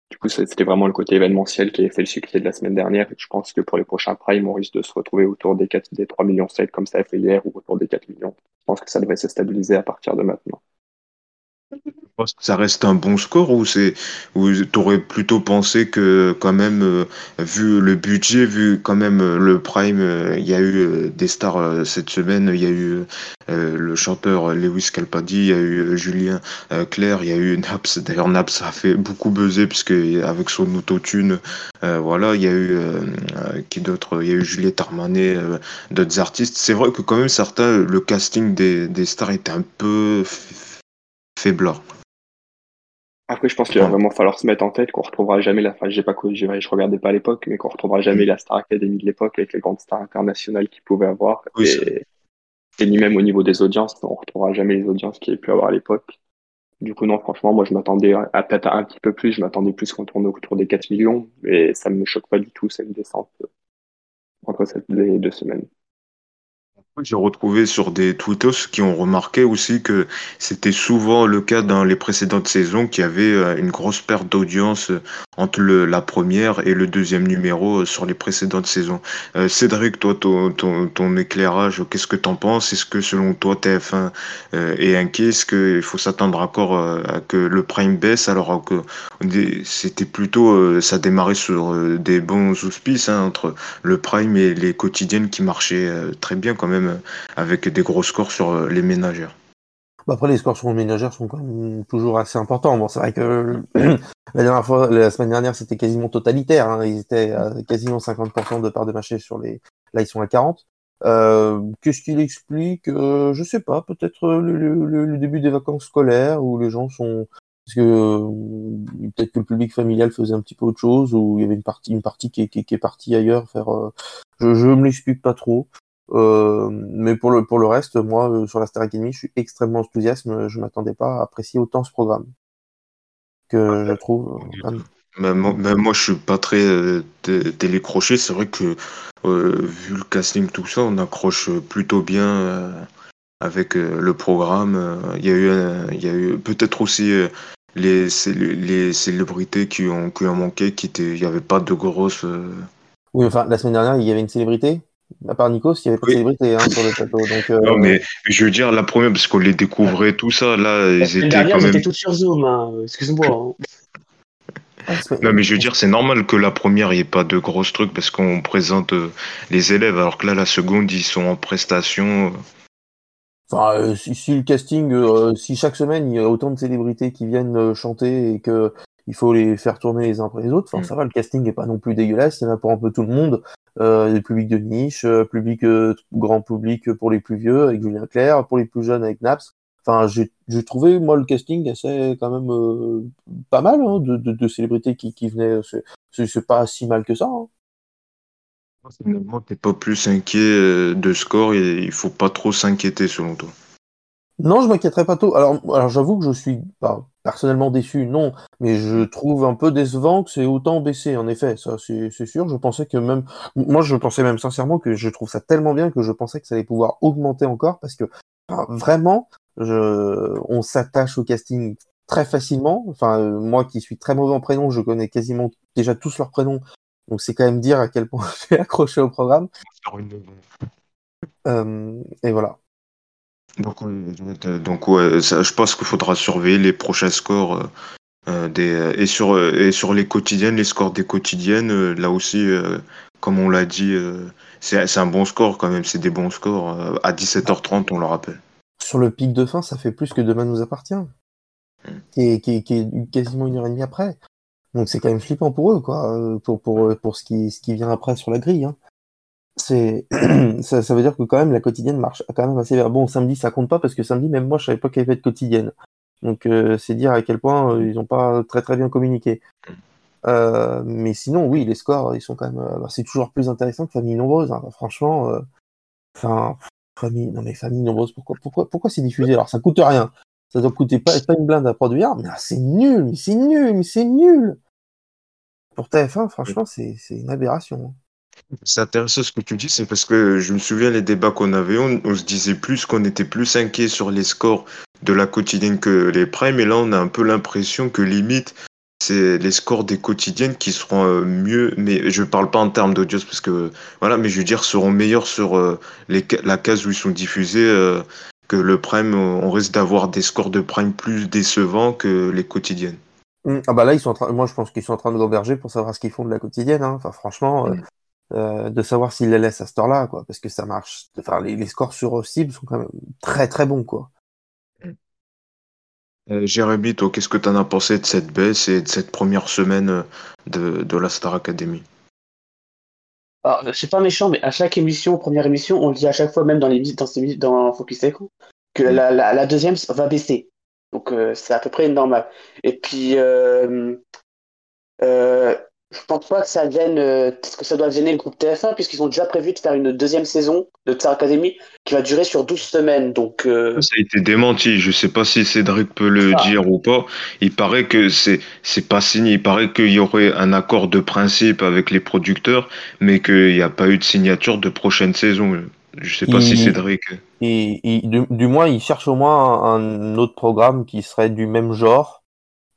Du coup, c'était vraiment le côté événementiel qui a fait le succès de la semaine dernière. Et je pense que pour les prochains primes, on risque de se retrouver autour des 4, des 3 millions 7 comme ça a fait hier ou autour des 4 millions. Je pense que ça devrait se stabiliser à partir de maintenant ça reste un bon score ou c'est ou t'aurais plutôt pensé que quand même euh, vu le budget vu quand même euh, le prime euh, il y a eu des stars cette semaine il y a eu le chanteur Lewis Calpadi il y a eu Julien Clerc il y a eu Naps. D'ailleurs Naps a fait beaucoup buzzer puisque avec son autotune voilà il y a eu qui d'autres il y a eu Juliette Armanet d'autres artistes. C'est vrai que quand même certains le casting des, des stars était un peu faiblard après, je pense qu'il va vraiment falloir se mettre en tête qu'on retrouvera jamais la, enfin, j'ai pas, je, je regardais pas à l'époque, mais qu'on retrouvera jamais mm. la Star Academy de l'époque avec les grandes stars internationales qu'il pouvait avoir. et, et, ni même au niveau des audiences, on retrouvera jamais les audiences qu'il ait pu avoir à l'époque. Du coup, non, franchement, moi, je m'attendais à peut-être un petit peu plus, je m'attendais plus qu'on tourne autour des 4 millions, et ça me choque pas du tout, cette descente entre ces deux semaines. J'ai retrouvé sur des tweetos qui ont remarqué aussi que c'était souvent le cas dans les précédentes saisons qu'il y avait euh, une grosse perte d'audience euh, entre le, la première et le deuxième numéro euh, sur les précédentes saisons. Cédric, toi, ton, ton, éclairage, qu'est-ce que tu en penses? Est-ce que selon toi, TF1 est inquiet? Est-ce qu'il faut s'attendre encore à que le prime baisse alors que c'était plutôt, ça démarrait sur des bons auspices hein, entre le prime et les quotidiennes qui marchaient très bien quand même avec des gros scores sur euh, les ménagères. Bah, après, les scores sur les ménagères sont quand même toujours assez importants. C'est vrai que la dernière fois, la semaine dernière, c'était quasiment totalitaire. Hein. Ils étaient à quasiment 50% de part de marché sur les. Là, ils sont à 40. Euh, Qu'est-ce qu'il explique euh, Je sais pas. Peut-être le, début des vacances scolaires où les gens sont parce que euh, peut-être que le public familial faisait un petit peu autre chose ou il y avait une partie une partie qui est partie ailleurs faire. je je me l'explique pas trop. Euh, mais pour le, pour le reste, moi, euh, sur la Star Academy, je suis extrêmement enthousiaste. Je m'attendais pas à apprécier autant ce programme. Que je trouve. Euh, même, moi, je suis pas très télécroché. C'est vrai que, vu le casting, tout ça, on accroche plutôt bien avec le programme. Il y a eu, il y a eu peut-être aussi les, les célébrités qui ont, qui ont manqué, qui il n'y avait pas de grosses. Oui, enfin, la semaine dernière, il y avait une célébrité à part Nikos, il n'y avait pas de célébrité hein, sur le plateau. Donc, euh... Non, mais je veux dire, la première, parce qu'on les découvrait, tout ça, là, ils étaient dernière, quand même. Ils étaient tous sur Zoom, hein. excuse-moi. Hein. Ah, non, mais je veux dire, c'est normal que la première, il n'y ait pas de gros trucs parce qu'on présente euh, les élèves, alors que là, la seconde, ils sont en prestation. Enfin, euh, si, si, le casting, euh, si chaque semaine, il y a autant de célébrités qui viennent chanter et que il faut les faire tourner les uns après les autres. Enfin, Mm. ça va, le casting est pas non plus dégueulasse, il y en a pour un peu tout le monde. Euh, des publics de niche, euh, public euh, grand public pour les plus vieux avec Julien Clerc, pour les plus jeunes avec Naps. Enfin, j'ai j'ai trouvé moi le casting assez quand même euh, pas mal hein, de, de, de célébrités qui, qui venaient. C'est- C'est pas si mal que ça. hein. Finalement, t'es pas plus inquiet euh, de score et il faut pas trop s'inquiéter selon toi. Non, je m'inquiéterais pas tôt. Alors, alors j'avoue que je suis pas personnellement déçu, non, mais je trouve un peu décevant que c'est autant baissé, en effet, ça c'est sûr. Je pensais que même, moi je pensais même sincèrement que je trouve ça tellement bien que je pensais que ça allait pouvoir augmenter encore parce que vraiment, je, on s'attache au casting très facilement. Enfin, euh, moi qui suis très mauvais en prénom, je connais quasiment déjà tous leurs prénoms, donc c'est quand même dire à quel point j'ai accroché au programme. Euh, et voilà. Donc, euh, donc ouais, ça, je pense qu'il faudra surveiller les prochains scores euh, euh, des, euh, et, sur, euh, et sur les quotidiennes, les scores des quotidiennes, euh, là aussi, euh, comme on l'a dit, euh, c'est c'est un bon score quand même, c'est des bons scores. euh, à 17h30, on le rappelle. sur le pic de fin, ça fait plus que Demain nous appartient, qui est, qui est, qui est quasiment une heure et demie après. Donc c'est quand même flippant pour eux, quoi, euh, pour, pour, pour ce, qui, ce qui vient après sur la grille. Hein. C'est, ça, ça veut dire que quand même la quotidienne marche quand même assez bien. Bon, samedi ça compte pas parce que samedi, même moi, je savais pas qu'il y avait de quotidienne. Donc euh, c'est dire à quel point euh, ils ont pas très très bien communiqué. Euh, mais sinon, oui, les scores, ils sont quand même, euh, bah, c'est toujours plus intéressant que Famille Nombreuse. Hein. Franchement, euh, enfin, famille, non mais Famille Nombreuse, pourquoi, pourquoi, pourquoi c'est diffusé? Alors ça coûte rien. Ça doit coûter pas, pas une blinde à produire, mais ah, c'est nul, mais c'est nul, mais c'est nul. Pour TF1, franchement, c'est c'est une aberration. hein. C'est intéressant ce que tu dis, c'est parce que je me souviens les débats qu'on avait, on, on se disait plus qu'on était plus inquiet sur les scores de la quotidienne que les primes, et là on a un peu l'impression que limite c'est les scores des quotidiennes qui seront euh, mieux, mais je parle pas en termes d'audience parce que voilà, mais je veux dire seront meilleurs sur euh, les, la case où ils sont diffusés euh, que le prime, on risque d'avoir des scores de prime plus décevants que les quotidiennes. Hum, Ah bah là, ils sont en train, moi je pense qu'ils sont en train de gamberger pour savoir ce qu'ils font de la quotidienne. Hein. Enfin, franchement, euh, Mm. Euh, de savoir s'ils les laissent à cette heure-là, quoi, parce que ça marche. Enfin, les, les scores sur cible sont quand même très très bons, quoi. Euh, Jérémy, toi, qu'est-ce que tu en as pensé de cette baisse et de cette première semaine euh, de, de la Star Academy? Alors, c'est pas méchant, mais à chaque émission, première émission, on le dit à chaque fois, même dans les dans, ces- dans Focus Echo, que Mm. la, la, la deuxième va baisser. Donc euh, c'est à peu près normal. Et puis, euh, euh, je pense pas que ça gêne, euh, que ça doit gêner le groupe TF1, puisqu'ils ont déjà prévu de faire une deuxième saison de Star Academy qui va durer sur 12 semaines. Donc, euh, Ça a été démenti. Je sais pas si Cédric peut le Ah. dire ou pas. Il paraît que c'est c'est pas signé. Il paraît qu'il y aurait un accord de principe avec les producteurs, mais qu'il n'y a pas eu de signature de prochaine saison. Je sais pas si Il- Cédric. Et, et du, du moins, ils cherchent au moins un, un autre programme qui serait du même genre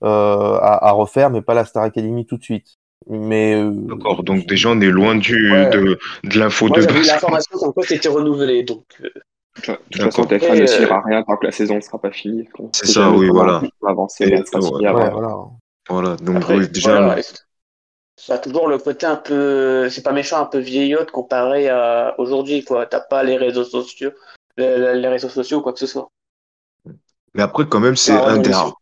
euh, à, à refaire, mais pas la Star Academy tout de suite. Mais euh, D'accord. Donc déjà on est loin du Ouais. de, de l'info de base. l'information comme quoi c'était renouvelé. Donc, euh, De toute D'accord. façon, TF1 Et, ne euh, signera rien tant que la saison ne sera pas finie. C'est ça, oui, voilà. on va avancer, Et- ouais. ouais, voilà. Voilà. Donc Après, oui, déjà. voilà, ça a toujours le côté un peu, c'est pas méchant, un peu vieillotte comparé à aujourd'hui, quoi. T'as pas les réseaux sociaux, les, les réseaux sociaux ou quoi que ce soit. Mais après quand même c'est Ah, un des rares.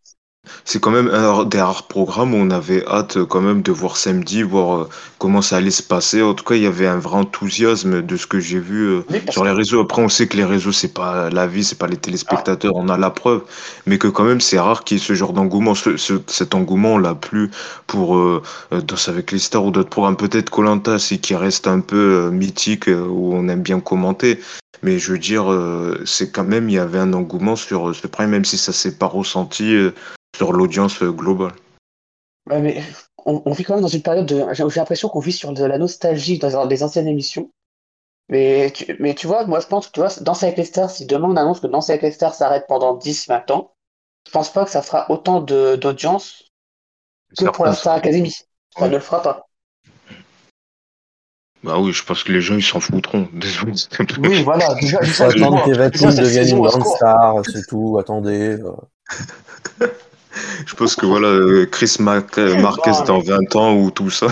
C'est quand même un des rares programmes où on avait hâte euh, quand même de voir samedi, voir euh, comment ça allait se passer. En tout cas, il y avait un vrai enthousiasme de ce que j'ai vu euh, Oui, parce sur les réseaux. Après, on sait que les réseaux, c'est pas la vie, c'est pas les téléspectateurs, on a la preuve. Mais que quand même, c'est rare qu'il y ait ce genre d'engouement. Ce- ce- cet engouement, on l'a plus pour euh, euh, Danse avec les stars ou d'autres programmes. Peut-être Colanta, c'est qui reste un peu euh, mythique, euh, où on aime bien commenter. Mais je veux dire, euh, c'est quand même, il y avait un engouement sur euh, ce prime, même si ça s'est pas ressenti euh, sur l'audience globale. Ouais, mais on, on vit quand même dans une période de, j'ai l'impression qu'on vit sur de la nostalgie dans des anciennes émissions. Mais tu, mais tu vois, moi je pense que tu vois, Danse avec les stars, si demain on annonce que Danse avec les stars s'arrête pendant 10-20 ans, je pense pas que ça fera autant de d'audience que pour la Star Academy. Ça Ouais. ne le fera pas. Bah oui, je pense que les gens ils s'en foutront. Désolé. Oui, voilà, déjà, tu attendre vois, qu'Eva déjà, Tim cette devienne une grande star, c'est tout, attendez. Je pense que voilà, euh, Chris Mac- euh, Marquez dans mais- 20 ans ou tout ça.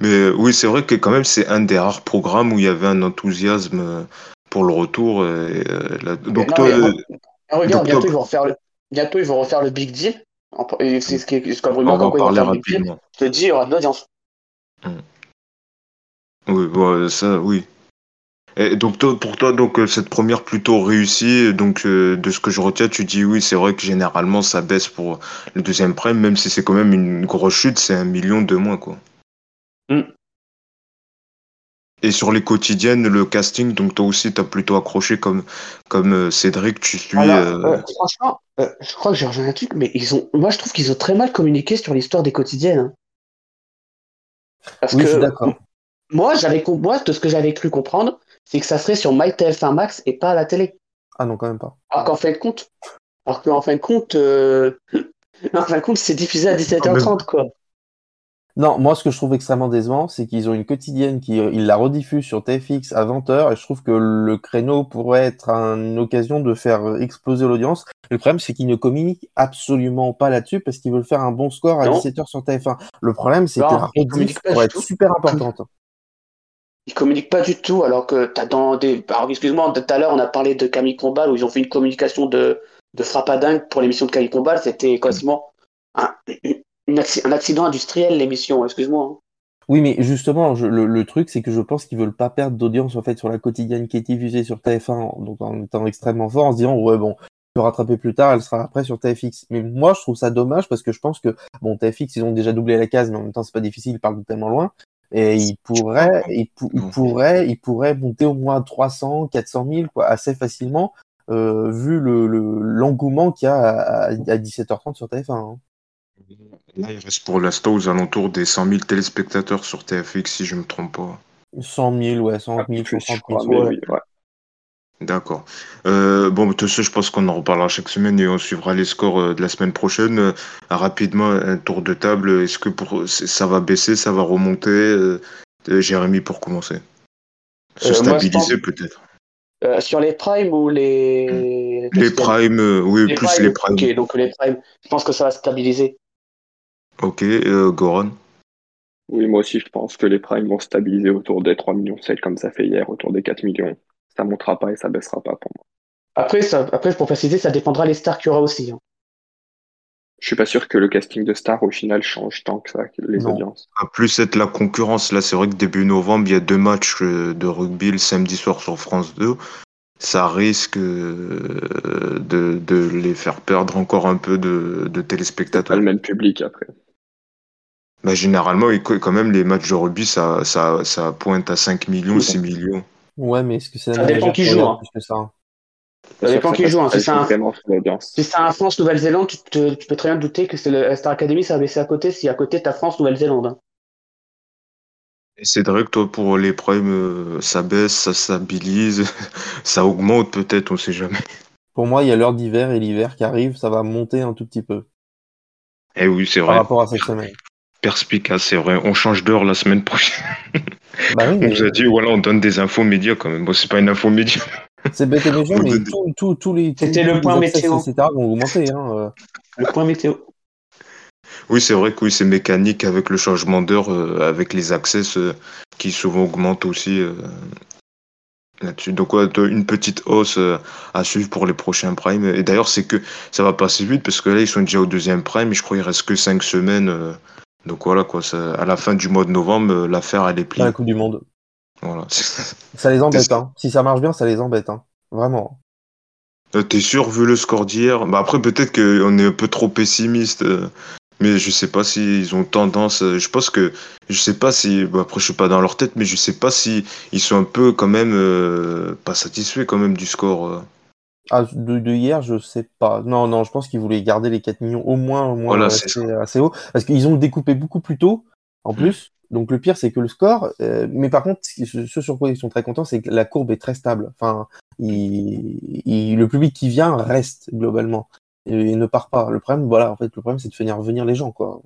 Mais euh, oui, c'est vrai que quand même c'est un des rares programmes où il y avait un enthousiasme pour le retour. et, la- Donc non, toi, mais- euh, Regarde, Donc, bientôt ils vont refaire le, bientôt ils vont refaire le Big Deal C'est ce qui est comme On rumeur va en ils vont parler rapidement. Je te dis, il y aura de l'audience. Oui, bon, ça, oui. Et donc toi, pour toi, donc euh, cette première plutôt réussie, donc euh, de ce que je retiens, tu dis oui, c'est vrai que généralement ça baisse pour le deuxième prime, même si c'est quand même une grosse chute, c'est un million de moins quoi. Mm. Et sur les quotidiennes, le casting, donc toi aussi t'as plutôt accroché comme comme euh, Cédric, tu suis. Alors, euh, euh, franchement, euh, je crois que j'ai rejoint un truc, mais ils ont, moi je trouve qu'ils ont très mal communiqué sur l'histoire des quotidiennes. hein. Parce Oui, je suis que d'accord. moi, j'avais, moi, de ce que j'avais cru comprendre, c'est que ça serait sur MyTF1 Max et pas à la télé. Ah non, quand même pas. Alors qu'en fin de compte, alors qu'en fin de compte, euh, en fin de compte, c'est diffusé à 17h30, quoi. Non, moi, ce que je trouve extrêmement décevant, c'est qu'ils ont une quotidienne qui euh, ils la rediffusent sur TFX à 20h et je trouve que le créneau pourrait être une occasion de faire exploser l'audience. Le problème, c'est qu'ils ne communiquent absolument pas là-dessus parce qu'ils veulent faire un bon score à Non. 17h sur TF1. Le problème, c'est que la rediff pourrait être tout. super importante. Ils communiquent pas du tout, alors que t'as dans des. Alors, excuse-moi, tout à l'heure, on a parlé de Camille Combal, où ils ont fait une communication de, de frappe à dingue pour l'émission de Camille Combal. C'était quasiment un, un accident industriel, l'émission, excuse-moi. hein. Oui, mais justement, je- le, le truc, c'est que je pense qu'ils veulent pas perdre d'audience en fait sur la quotidienne qui est diffusée sur TF1, donc en étant extrêmement fort, en se disant ouais bon, peut rattraper plus tard, elle sera après sur TFX. Mais moi, je trouve ça dommage parce que je pense que bon, TFX, ils ont déjà doublé la case, mais en même temps, c'est pas difficile, ils parlent tellement loin. Et ils pourraient, ils, pou- ils Non. pourraient, ils pourraient monter au moins 300, 400 000 quoi, assez facilement, euh, vu le le- l'engouement qu'il y a à, à 17h30 sur TF1. hein. Là, il reste pour l'instant aux alentours des 100 000 téléspectateurs sur TFX, si je me trompe pas. 100 000, ouais, 100 Un 000, peu plus, 130 je crois, 000. mais ouais. oui, ouais. D'accord. Euh, bon, tout ça, je pense qu'on en reparlera chaque semaine et on suivra les scores euh, de la semaine prochaine. Euh, rapidement, un tour de table. Est-ce que pour ça va baisser, ça va remonter Jérémy, pour commencer? Se Euh, stabiliser peut-être. Euh, sur les primes ou les. Les primes, oui, Les plus primes, les primes. Ok, donc les primes, je pense que ça va stabiliser. Ok, euh, Goran. Oui, moi aussi, je pense que les primes vont stabiliser autour des 3 millions 7 comme ça fait hier, autour des 4 millions. Ça montera pas et ça baissera pas pour moi. Après, ça, après pour préciser, ça dépendra des stars qu'il y aura aussi. hein. Je suis pas sûr que le casting de Star au final change tant que ça, les Non. audiences. À plus être la concurrence, là, c'est vrai que début novembre, il y a deux matchs euh, de rugby le samedi soir sur France 2. Ça risque euh, de, de les faire perdre encore un peu de, de Pas téléspectateurs. le même public après. Bah, généralement, quand même, les matchs de rugby, ça, ça, ça pointe à 5 millions, Oui. 6 millions. Ouais, mais est-ce que c'est la Ça même dépend qui de joue, hein. plus que ça Ça dépend qui joue, hein. Si Ça c'est un-. Si c'est France-Nouvelle-Zélande, tu, te- tu peux très bien te douter que c'est le Star Academy, ça va baisser à côté si à côté t'as France-Nouvelle-Zélande. hein. Et Cédric, toi, pour les primes, euh, ça baisse, ça stabilise, ça augmente peut-être, on sait jamais. Pour moi, il y a l'heure d'hiver et l'hiver qui arrive, ça va monter un tout petit peu Eh oui, c'est par vrai. rapport à cette semaine. Perspicace, c'est vrai. On change d'heure la semaine prochaine. Bah oui, On nous a dit, voilà, on donne des infos médias quand même. Bon, c'est pas une info média. c'est bête et méchant, Vous mais tous tout, les, C'était le point météo. etc. vont augmenter. Hein. euh. Le point météo. Oui, c'est vrai que oui, c'est mécanique avec le changement d'heure, euh, avec les access euh, qui souvent augmentent aussi euh, là-dessus. Donc, ouais, une petite hausse euh, à suivre pour les prochains primes. Et d'ailleurs, c'est que ça va passer vite parce que là, ils sont déjà au deuxième prime et je crois qu'il reste que 5 semaines. Donc voilà, quoi. Ça, à la fin du mois de novembre, euh, l'affaire, elle est pliée. la Coupe du Monde. Voilà. Ça les embête. Hein. Si ça marche bien, ça les embête. Hein. Vraiment. Euh, T'es sûr, vu le score d'hier? Bah Après, peut-être qu'on est un peu trop pessimiste, euh, mais je sais pas s'ils ont tendance. euh, je pense que. Je sais pas si. bah, après, je suis pas dans leur tête, mais je sais pas si ils sont un peu, quand même, pas satisfaits, quand même, du score. Ah, de, de hier, je sais pas. Non, non, je pense qu'ils voulaient garder les 4 millions au moins, au moins Voilà, c'est assez, assez haut. Parce qu'ils ont découpé beaucoup plus tôt, en Mm. plus. Donc le pire, c'est que le score. euh, mais par contre, ce, sur quoi ils sont très contents, c'est que la courbe est très stable. Enfin, il, il- le public qui vient reste globalement et, et ne part pas. Le problème, voilà, en fait, le problème, c'est de faire venir les gens, quoi.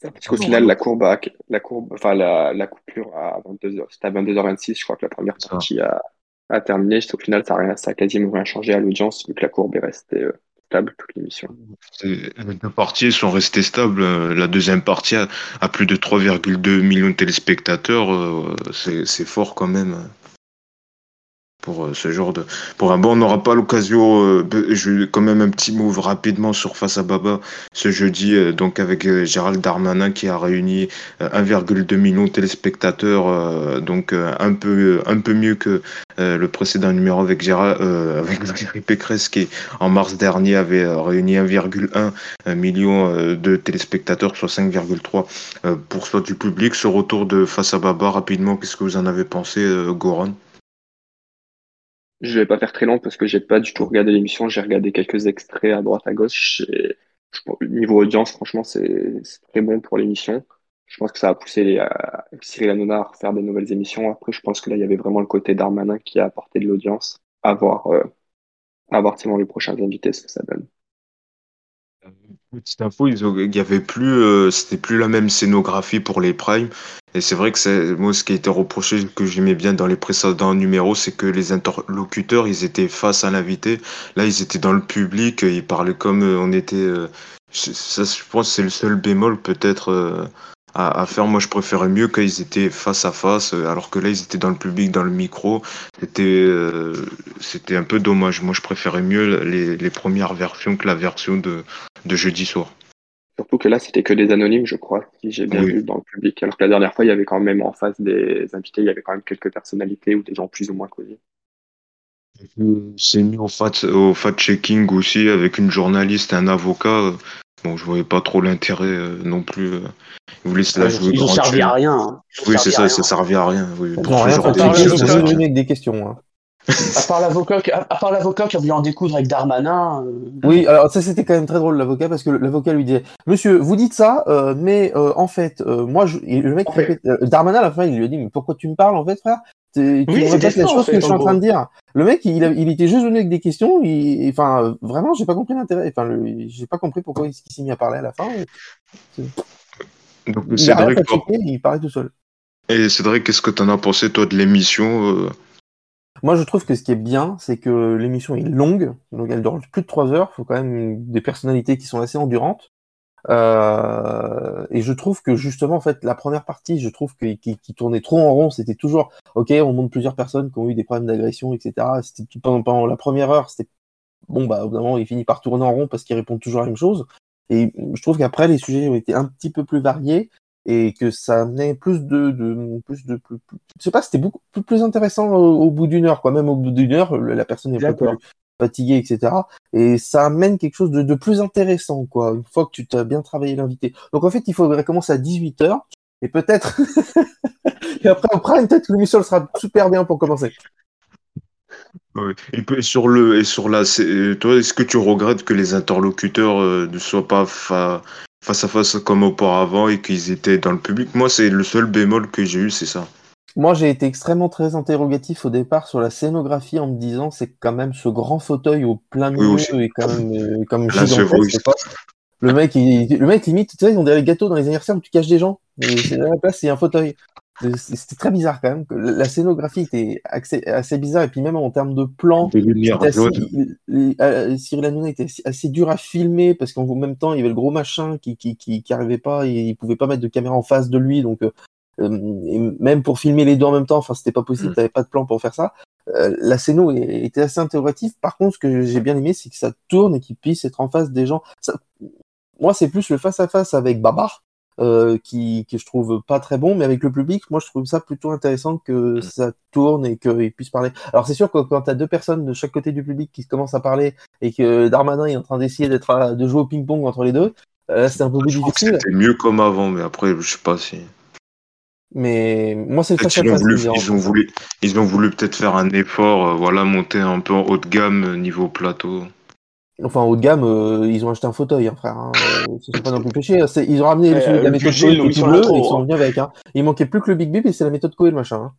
Parce qu'au final, la courbe, a- la courbe, enfin la, la coupure à 22h, c'était à 22h26, je crois que la première partie a, a terminé. Au final, ça a, rien, ça a quasiment rien changé à l'audience, vu que la courbe est restée euh, stable toute l'émission. Les deux parties sont restées stables. Euh, La deuxième partie a, a plus de 3,2 millions de téléspectateurs. euh, c'est fort, quand même. Pour euh, ce genre de. Pour un bon, on n'aura pas l'occasion. euh, je quand même un petit mot rapidement sur Face à Baba ce jeudi, euh, donc avec Gérald Darmanin qui a réuni euh, 1,2 million de téléspectateurs, donc un peu un peu mieux que le précédent numéro avec Gérald, avec Valérie Pécresse qui en mars dernier avait réuni 1,1 million de téléspectateurs, soit 5,3 euh, pour cent du public. Ce retour de Face à Baba rapidement, qu'est-ce que vous en avez pensé, Goran? Je vais pas faire très long parce que j'ai pas du tout regardé l'émission. J'ai regardé quelques extraits à droite à gauche. Et niveau audience, franchement, c'est très bon pour l'émission. Je pense que ça a poussé les, euh, Cyril Hanouna à refaire des nouvelles émissions. Après, je pense que là, il y avait vraiment le côté Darmanin qui a apporté de l'audience. À voir, euh, à voir selon les prochains invités ce que ça donne. Petite info, il y avait plus, euh, c'était plus la même scénographie pour les primes. Et c'est vrai que c'est, moi, ce qui a été reproché, que j'aimais bien dans les précédents numéros, c'est que les interlocuteurs, ils étaient face à l'invité. Là, ils étaient dans le public, ils parlaient comme euh, on était, euh, ça, je pense, que c'est le seul bémol peut-être euh, à, à faire. Moi, je préférais mieux qu'ils étaient face à face, euh, alors que là, ils étaient dans le public, dans le micro. C'était, euh, c'était un peu dommage. Moi, je préférais mieux les, les premières versions que la version de de jeudi soir. Surtout que là, c'était que des anonymes, je crois, si j'ai bien Oui. vu dans le public. Alors que la dernière fois, il y avait quand même en face des invités, il y avait quand même quelques personnalités ou des gens plus ou moins connus. C'est mis au fact, au fact-checking aussi avec une journaliste et un avocat. Bon, je voyais pas trop l'intérêt euh, non plus. euh. Ils voulaient se la jouer Ils ont gratuit. servi à rien. hein. Oui, c'est ça, rien. ça servait à rien. Oui, pour n'ont ce rien avec des questions. hein. À part l'avocat, qui- à à part l'avocat qui a voulu en découdre avec Darmanin. euh, Oui, alors ça c'était quand même très drôle l'avocat parce que l'avocat lui disait Monsieur, vous dites ça, euh, mais euh, en fait, euh, moi, je... le mec En fait. répète, euh, Darmanin à la fin il lui a dit mais pourquoi tu me parles en fait frère? Tu Oui, me c'était répètes ça, la en chose fait, que je suis en en train de dire. Le mec il, a- il était juste venu avec des questions, il... enfin vraiment j'ai pas compris l'intérêt, enfin le- j'ai pas compris pourquoi il s'est mis à parler à la fin. Donc, Il Cédric, il tout seul. et Cédric, qu'est-ce que t'en as pensé, toi, de l'émission euh? Moi, je trouve que ce qui est bien, c'est que l'émission est longue, donc elle dure plus de trois heures. Il faut quand même des personnalités qui sont assez endurantes. Euh, et je trouve que justement, en fait, la première partie, je trouve que- qui, qui tournait trop en rond. C'était toujours, ok, on montre plusieurs personnes qui ont eu des problèmes d'agression, etc. C'était pendant, pendant la première heure, c'était bon, bah, au il finit par tourner en rond parce qu'il répond toujours à la même chose. Et je trouve qu'après, les sujets ont été un petit peu plus variés et que ça amenait plus de, de plus de, plus, plus- je sais pas, c'était beaucoup plus, plus intéressant au, au bout d'une heure, quoi. Même au bout d'une heure, la personne est plus fatiguée, etc. Et ça amène quelque chose de, de plus intéressant, quoi. Une fois que tu t'as bien travaillé l'invité. Donc en fait, il faudrait commencer à 18 heures et peut-être, et après peut-être que l'émission sera super bien pour commencer. Et sur le et sur la, toi, est-ce que tu regrettes que les interlocuteurs euh, ne soient pas fa- face à face comme auparavant et qu'ils étaient dans le public? Moi, c'est le seul bémol que j'ai eu, c'est ça. Moi, j'ai été extrêmement très interrogatif au départ sur la scénographie en me disant c'est quand même ce grand fauteuil au plein milieu et quand même, euh, quand même gigantesque. Le mec, il, le mec limite, tu sais, on dirait les gâteaux dans les anniversaires où tu caches des gens. Et c'est la place, c'est un fauteuil. C'était très bizarre quand même. que La scénographie était assez, assez bizarre et puis même en termes de plan, euh, Cyril Hanouna était assez, assez dur à filmer parce qu'en même temps, il y avait le gros machin qui, qui, qui, qui arrivait pas et il pouvait pas mettre de caméra en face de lui. Donc, euh, euh, et même pour filmer les deux en même temps, enfin, c'était pas possible, Mm. t'avais pas de plan pour faire ça. Euh, la scéno était assez interrogative. Par contre, ce que j'ai bien aimé, c'est que ça tourne et qu'il puisse être en face des gens. Ça- moi, c'est plus le face à face avec Babar. Euh, qui, que je trouve pas très bon, mais avec le public, moi je trouve ça plutôt intéressant que ça tourne et qu'ils puissent parler. Alors c'est sûr que quand tu as deux personnes de chaque côté du public qui commencent à parler et que Darmanin est en train d'essayer d'être à- de jouer au ping-pong entre les deux, euh, là c'est un peu plus difficile. c'était mieux comme avant, mais après, je sais pas si. Mais moi c'est le qu'ils ont qui voulu, dérange. ils ont voulu, ils ont voulu peut-être faire un effort, euh, voilà, monter un peu en haut de gamme euh, niveau plateau. Enfin, haut de gamme, euh, ils ont acheté un fauteuil, hein, frère. Hein. Euh, sont pas non plus péchés. C'est- Ils ont ramené Ouais, celui de la le méthode Cohen tout sur bleu et ils sont venus avec. Hein. Il manquait plus que le Big Bip et c'est la méthode Cohen, machin.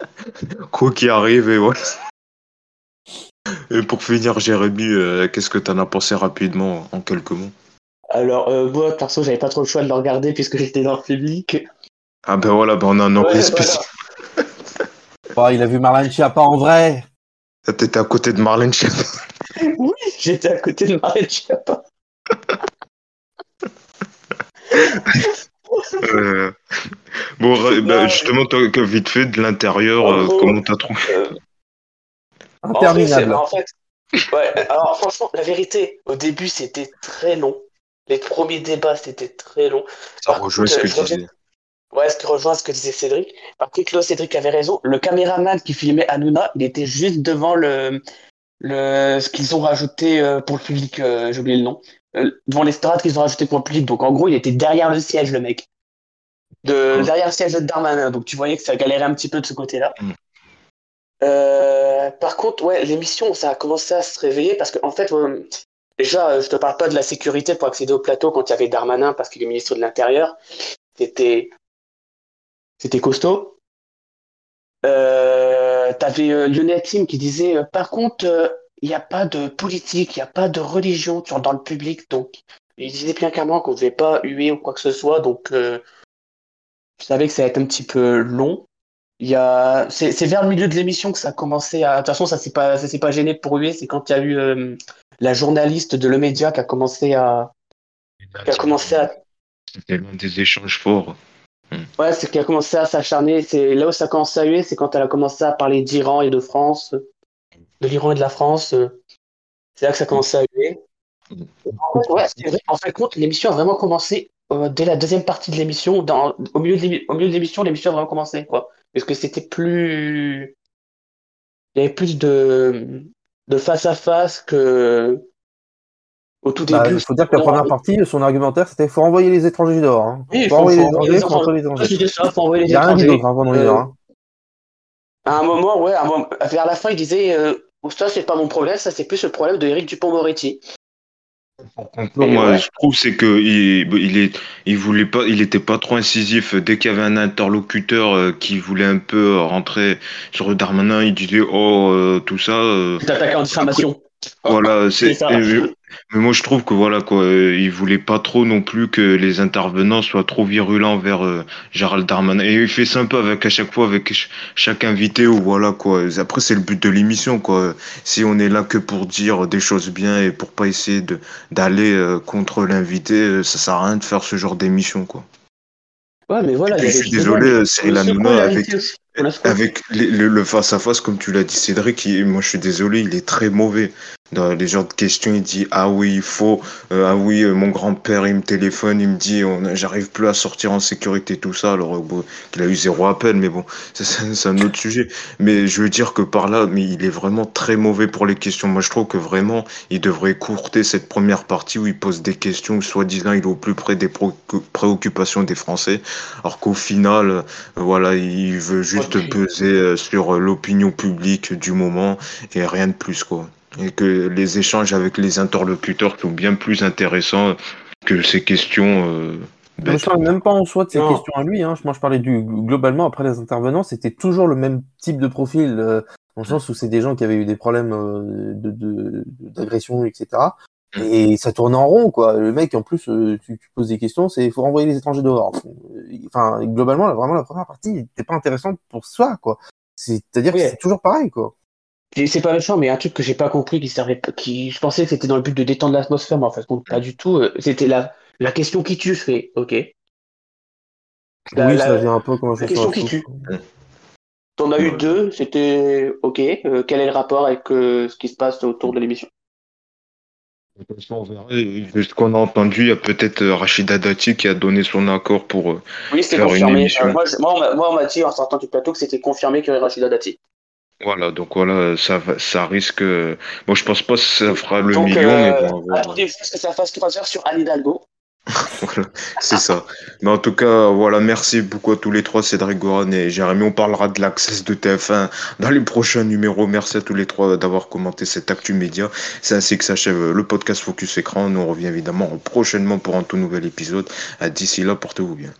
Hein. Quoi qui arrive, et voilà. Et pour finir, Jérémy, euh, qu'est-ce que t'en as pensé rapidement, en quelques mots? Alors, euh, moi, perso, j'avais pas trop le choix de le regarder puisque j'étais dans le public. Ah ben voilà, ben on a un envoyé Ouais, spécial. Oh, il a vu Marlène Schiappa en vrai. T'étais à côté de Marlène Schiappa. Oui, j'étais à côté de Marlène Schiappa. Euh, Bon, ra- bah, justement, toi, que vite fait, de l'intérieur, En euh, gros, comment t'as trouvé euh, en vrai, c'est- Interminable. en fait, ouais, alors franchement, la vérité, au début, c'était très long. Les premiers débats, c'était très long. Ça Par rejoint contre, ce que je tu reviens- disais. Ouais, ce qui rejoint ce que disait Cédric. Par contre, là, Cédric avait raison. Le caméraman qui filmait Hanouna, il était juste devant le, le, ce qu'ils ont rajouté euh, pour le public, euh, j'ai oublié le nom, Euh, devant l'estrade qu'ils ont rajouté pour le public. Donc, en gros, il était derrière le siège, le mec. De, Ouais. derrière le siège de Darmanin. Donc, tu voyais que ça galérait un petit peu de ce côté-là. Mm. Euh, par contre, ouais, l'émission, ça a commencé à se réveiller parce que, en fait, euh, déjà, je te parle pas de la sécurité pour accéder au plateau quand il y avait Darmanin parce qu'il est ministre de l'Intérieur. C'était, c'était costaud. Euh, t'avais euh, Lionel Tim qui disait, euh, par contre, euh, il n'y a pas de politique, il n'y a pas de religion dans le public, donc il disait bien clairement qu'on ne devait pas huer ou quoi que ce soit, donc euh, je savais que ça allait être un petit peu long. Y a, c'est, vers le milieu de l'émission que ça a commencé à. De toute façon, ça s'est pas, pas gêné pour huer. C'est quand il y a eu euh, la journaliste de Le Média qui a commencé à, qui a commencé à C'était l'un des échanges forts. Ouais, c'est qu'elle a commencé à s'acharner. C'est là où ça a commencé à huer, c'est quand elle a commencé à parler d'Iran et de France, euh, de l'Iran et de la France. euh, C'est là que ça a commencé à huer. En fait, ouais, c'est vrai. En fait, compte, l'émission a vraiment commencé euh, dès la deuxième partie de l'émission. Dans, de au milieu de l'émission, l'émission a vraiment commencé, quoi. Parce que c'était plus, il y avait plus de de face à face que au tout Bah, début. Il faut dire que la première partie, son argumentaire, c'était faut envoyer les étrangers dehors. Hein. Oui, faut, faut- envoyer faut les étrangers, faut envoyer les étrangers. ça, faut envoyer Il les n'y a rien dit étrangers. d'autre hein, Euh, hein. À un moment, ouais, à un moment- vers la fin, il disait euh, Ça, c'est pas mon problème, ça, c'est plus le problème de Eric Dupont-Moretti. Moi, ouais. je trouve c'est que il, il est, il voulait pas, il était pas trop incisif. Dès qu'il y avait un interlocuteur euh, qui voulait un peu rentrer sur Darmanin, il disait oh euh, tout ça. euh, Il t'attaquait en diffamation. Voilà, c'est. C'est ça. Mais moi, je trouve que voilà quoi, euh, il voulait pas trop non plus que les intervenants soient trop virulents vers euh, Gérald Darmanin. Et il fait sympa avec à chaque fois avec ch- chaque invité ou voilà quoi. Après, c'est le but de l'émission quoi. Si on est là que pour dire des choses bien et pour pas essayer de d'aller euh, contre l'invité, ça sert à rien de faire ce genre d'émission quoi. Ouais, mais voilà. Je suis désolé, débat. euh, Cyril On a secoué Hanouna avec avec les- le, le face-à-face, comme tu l'as dit, Cédric, moi je suis désolé, il est très mauvais. Dans les genres de questions, il dit Ah oui, il faut, euh, ah oui, euh, mon grand-père il me téléphone, il me dit J'arrive plus à sortir en sécurité, tout ça, alors bon, qu'il a eu zéro appel, mais bon, c'est un autre sujet. Mais je veux dire que par là, mais il est vraiment très mauvais pour les questions. Moi je trouve que vraiment, il devrait écourter cette première partie où il pose des questions, où soi-disant il est au plus près des préoccupations des Français, alors qu'au final, euh, voilà, il veut juste peser sur l'opinion publique du moment et rien de plus, quoi. Et que les échanges avec les interlocuteurs sont bien plus intéressants que ces questions euh, bêtes. je parle même pas en soi de ces Non. questions à lui. Hein. Moi, je parlais du globalement après les intervenants, c'était toujours le même type de profil, euh, dans le sens où c'est des gens qui avaient eu des problèmes euh, de de- d'agression, etc. Mm. Et ça tourne en rond, quoi. Le mec, en plus, euh, tu, tu poses des questions, c'est il faut renvoyer les étrangers dehors. Euh, Enfin, globalement, vraiment, la première partie n'était pas intéressante pour soi, quoi. C'est-à-dire Oui. que c'est toujours pareil, quoi. C'est pas méchant, mais un truc que j'ai pas compris qui servait, pas- qui, je pensais que c'était dans le but de détendre l'atmosphère, mais en fait, pas du tout. euh, C'était la, la question qui tue, je fais, ok. La- oui, la- ça vient un peu la question qui tue. T'en as eu deux, c'était ok. euh, quel est le rapport avec euh, ce qui se passe autour de l'émission? On verra. De ce qu'on a entendu, il y a peut-être Rachida Dati qui a donné son accord pour. Oui, c'était Faire une confirmé. émission. Euh, moi, je- moi, on m'a dit en sortant du plateau que c'était confirmé qu'il y aurait Rachida Dati. Voilà, donc voilà, ça, ça risque. euh, Bon, je pense pas que ça fera le Donc, million, euh, mais bon, voilà. ce que ça fasse 3 heures sur Anne Hidalgo. Voilà, c'est ça. Mais en tout cas, voilà, merci beaucoup à tous les trois, Cédric Goran et Jérémy. On parlera de l'access de TF1 dans les prochains numéros. Merci à tous les trois d'avoir commenté cette actu média. C'est ainsi que s'achève le podcast Focus Écran. Nous on revient évidemment prochainement pour un tout nouvel épisode. À D'ici là, portez-vous bien.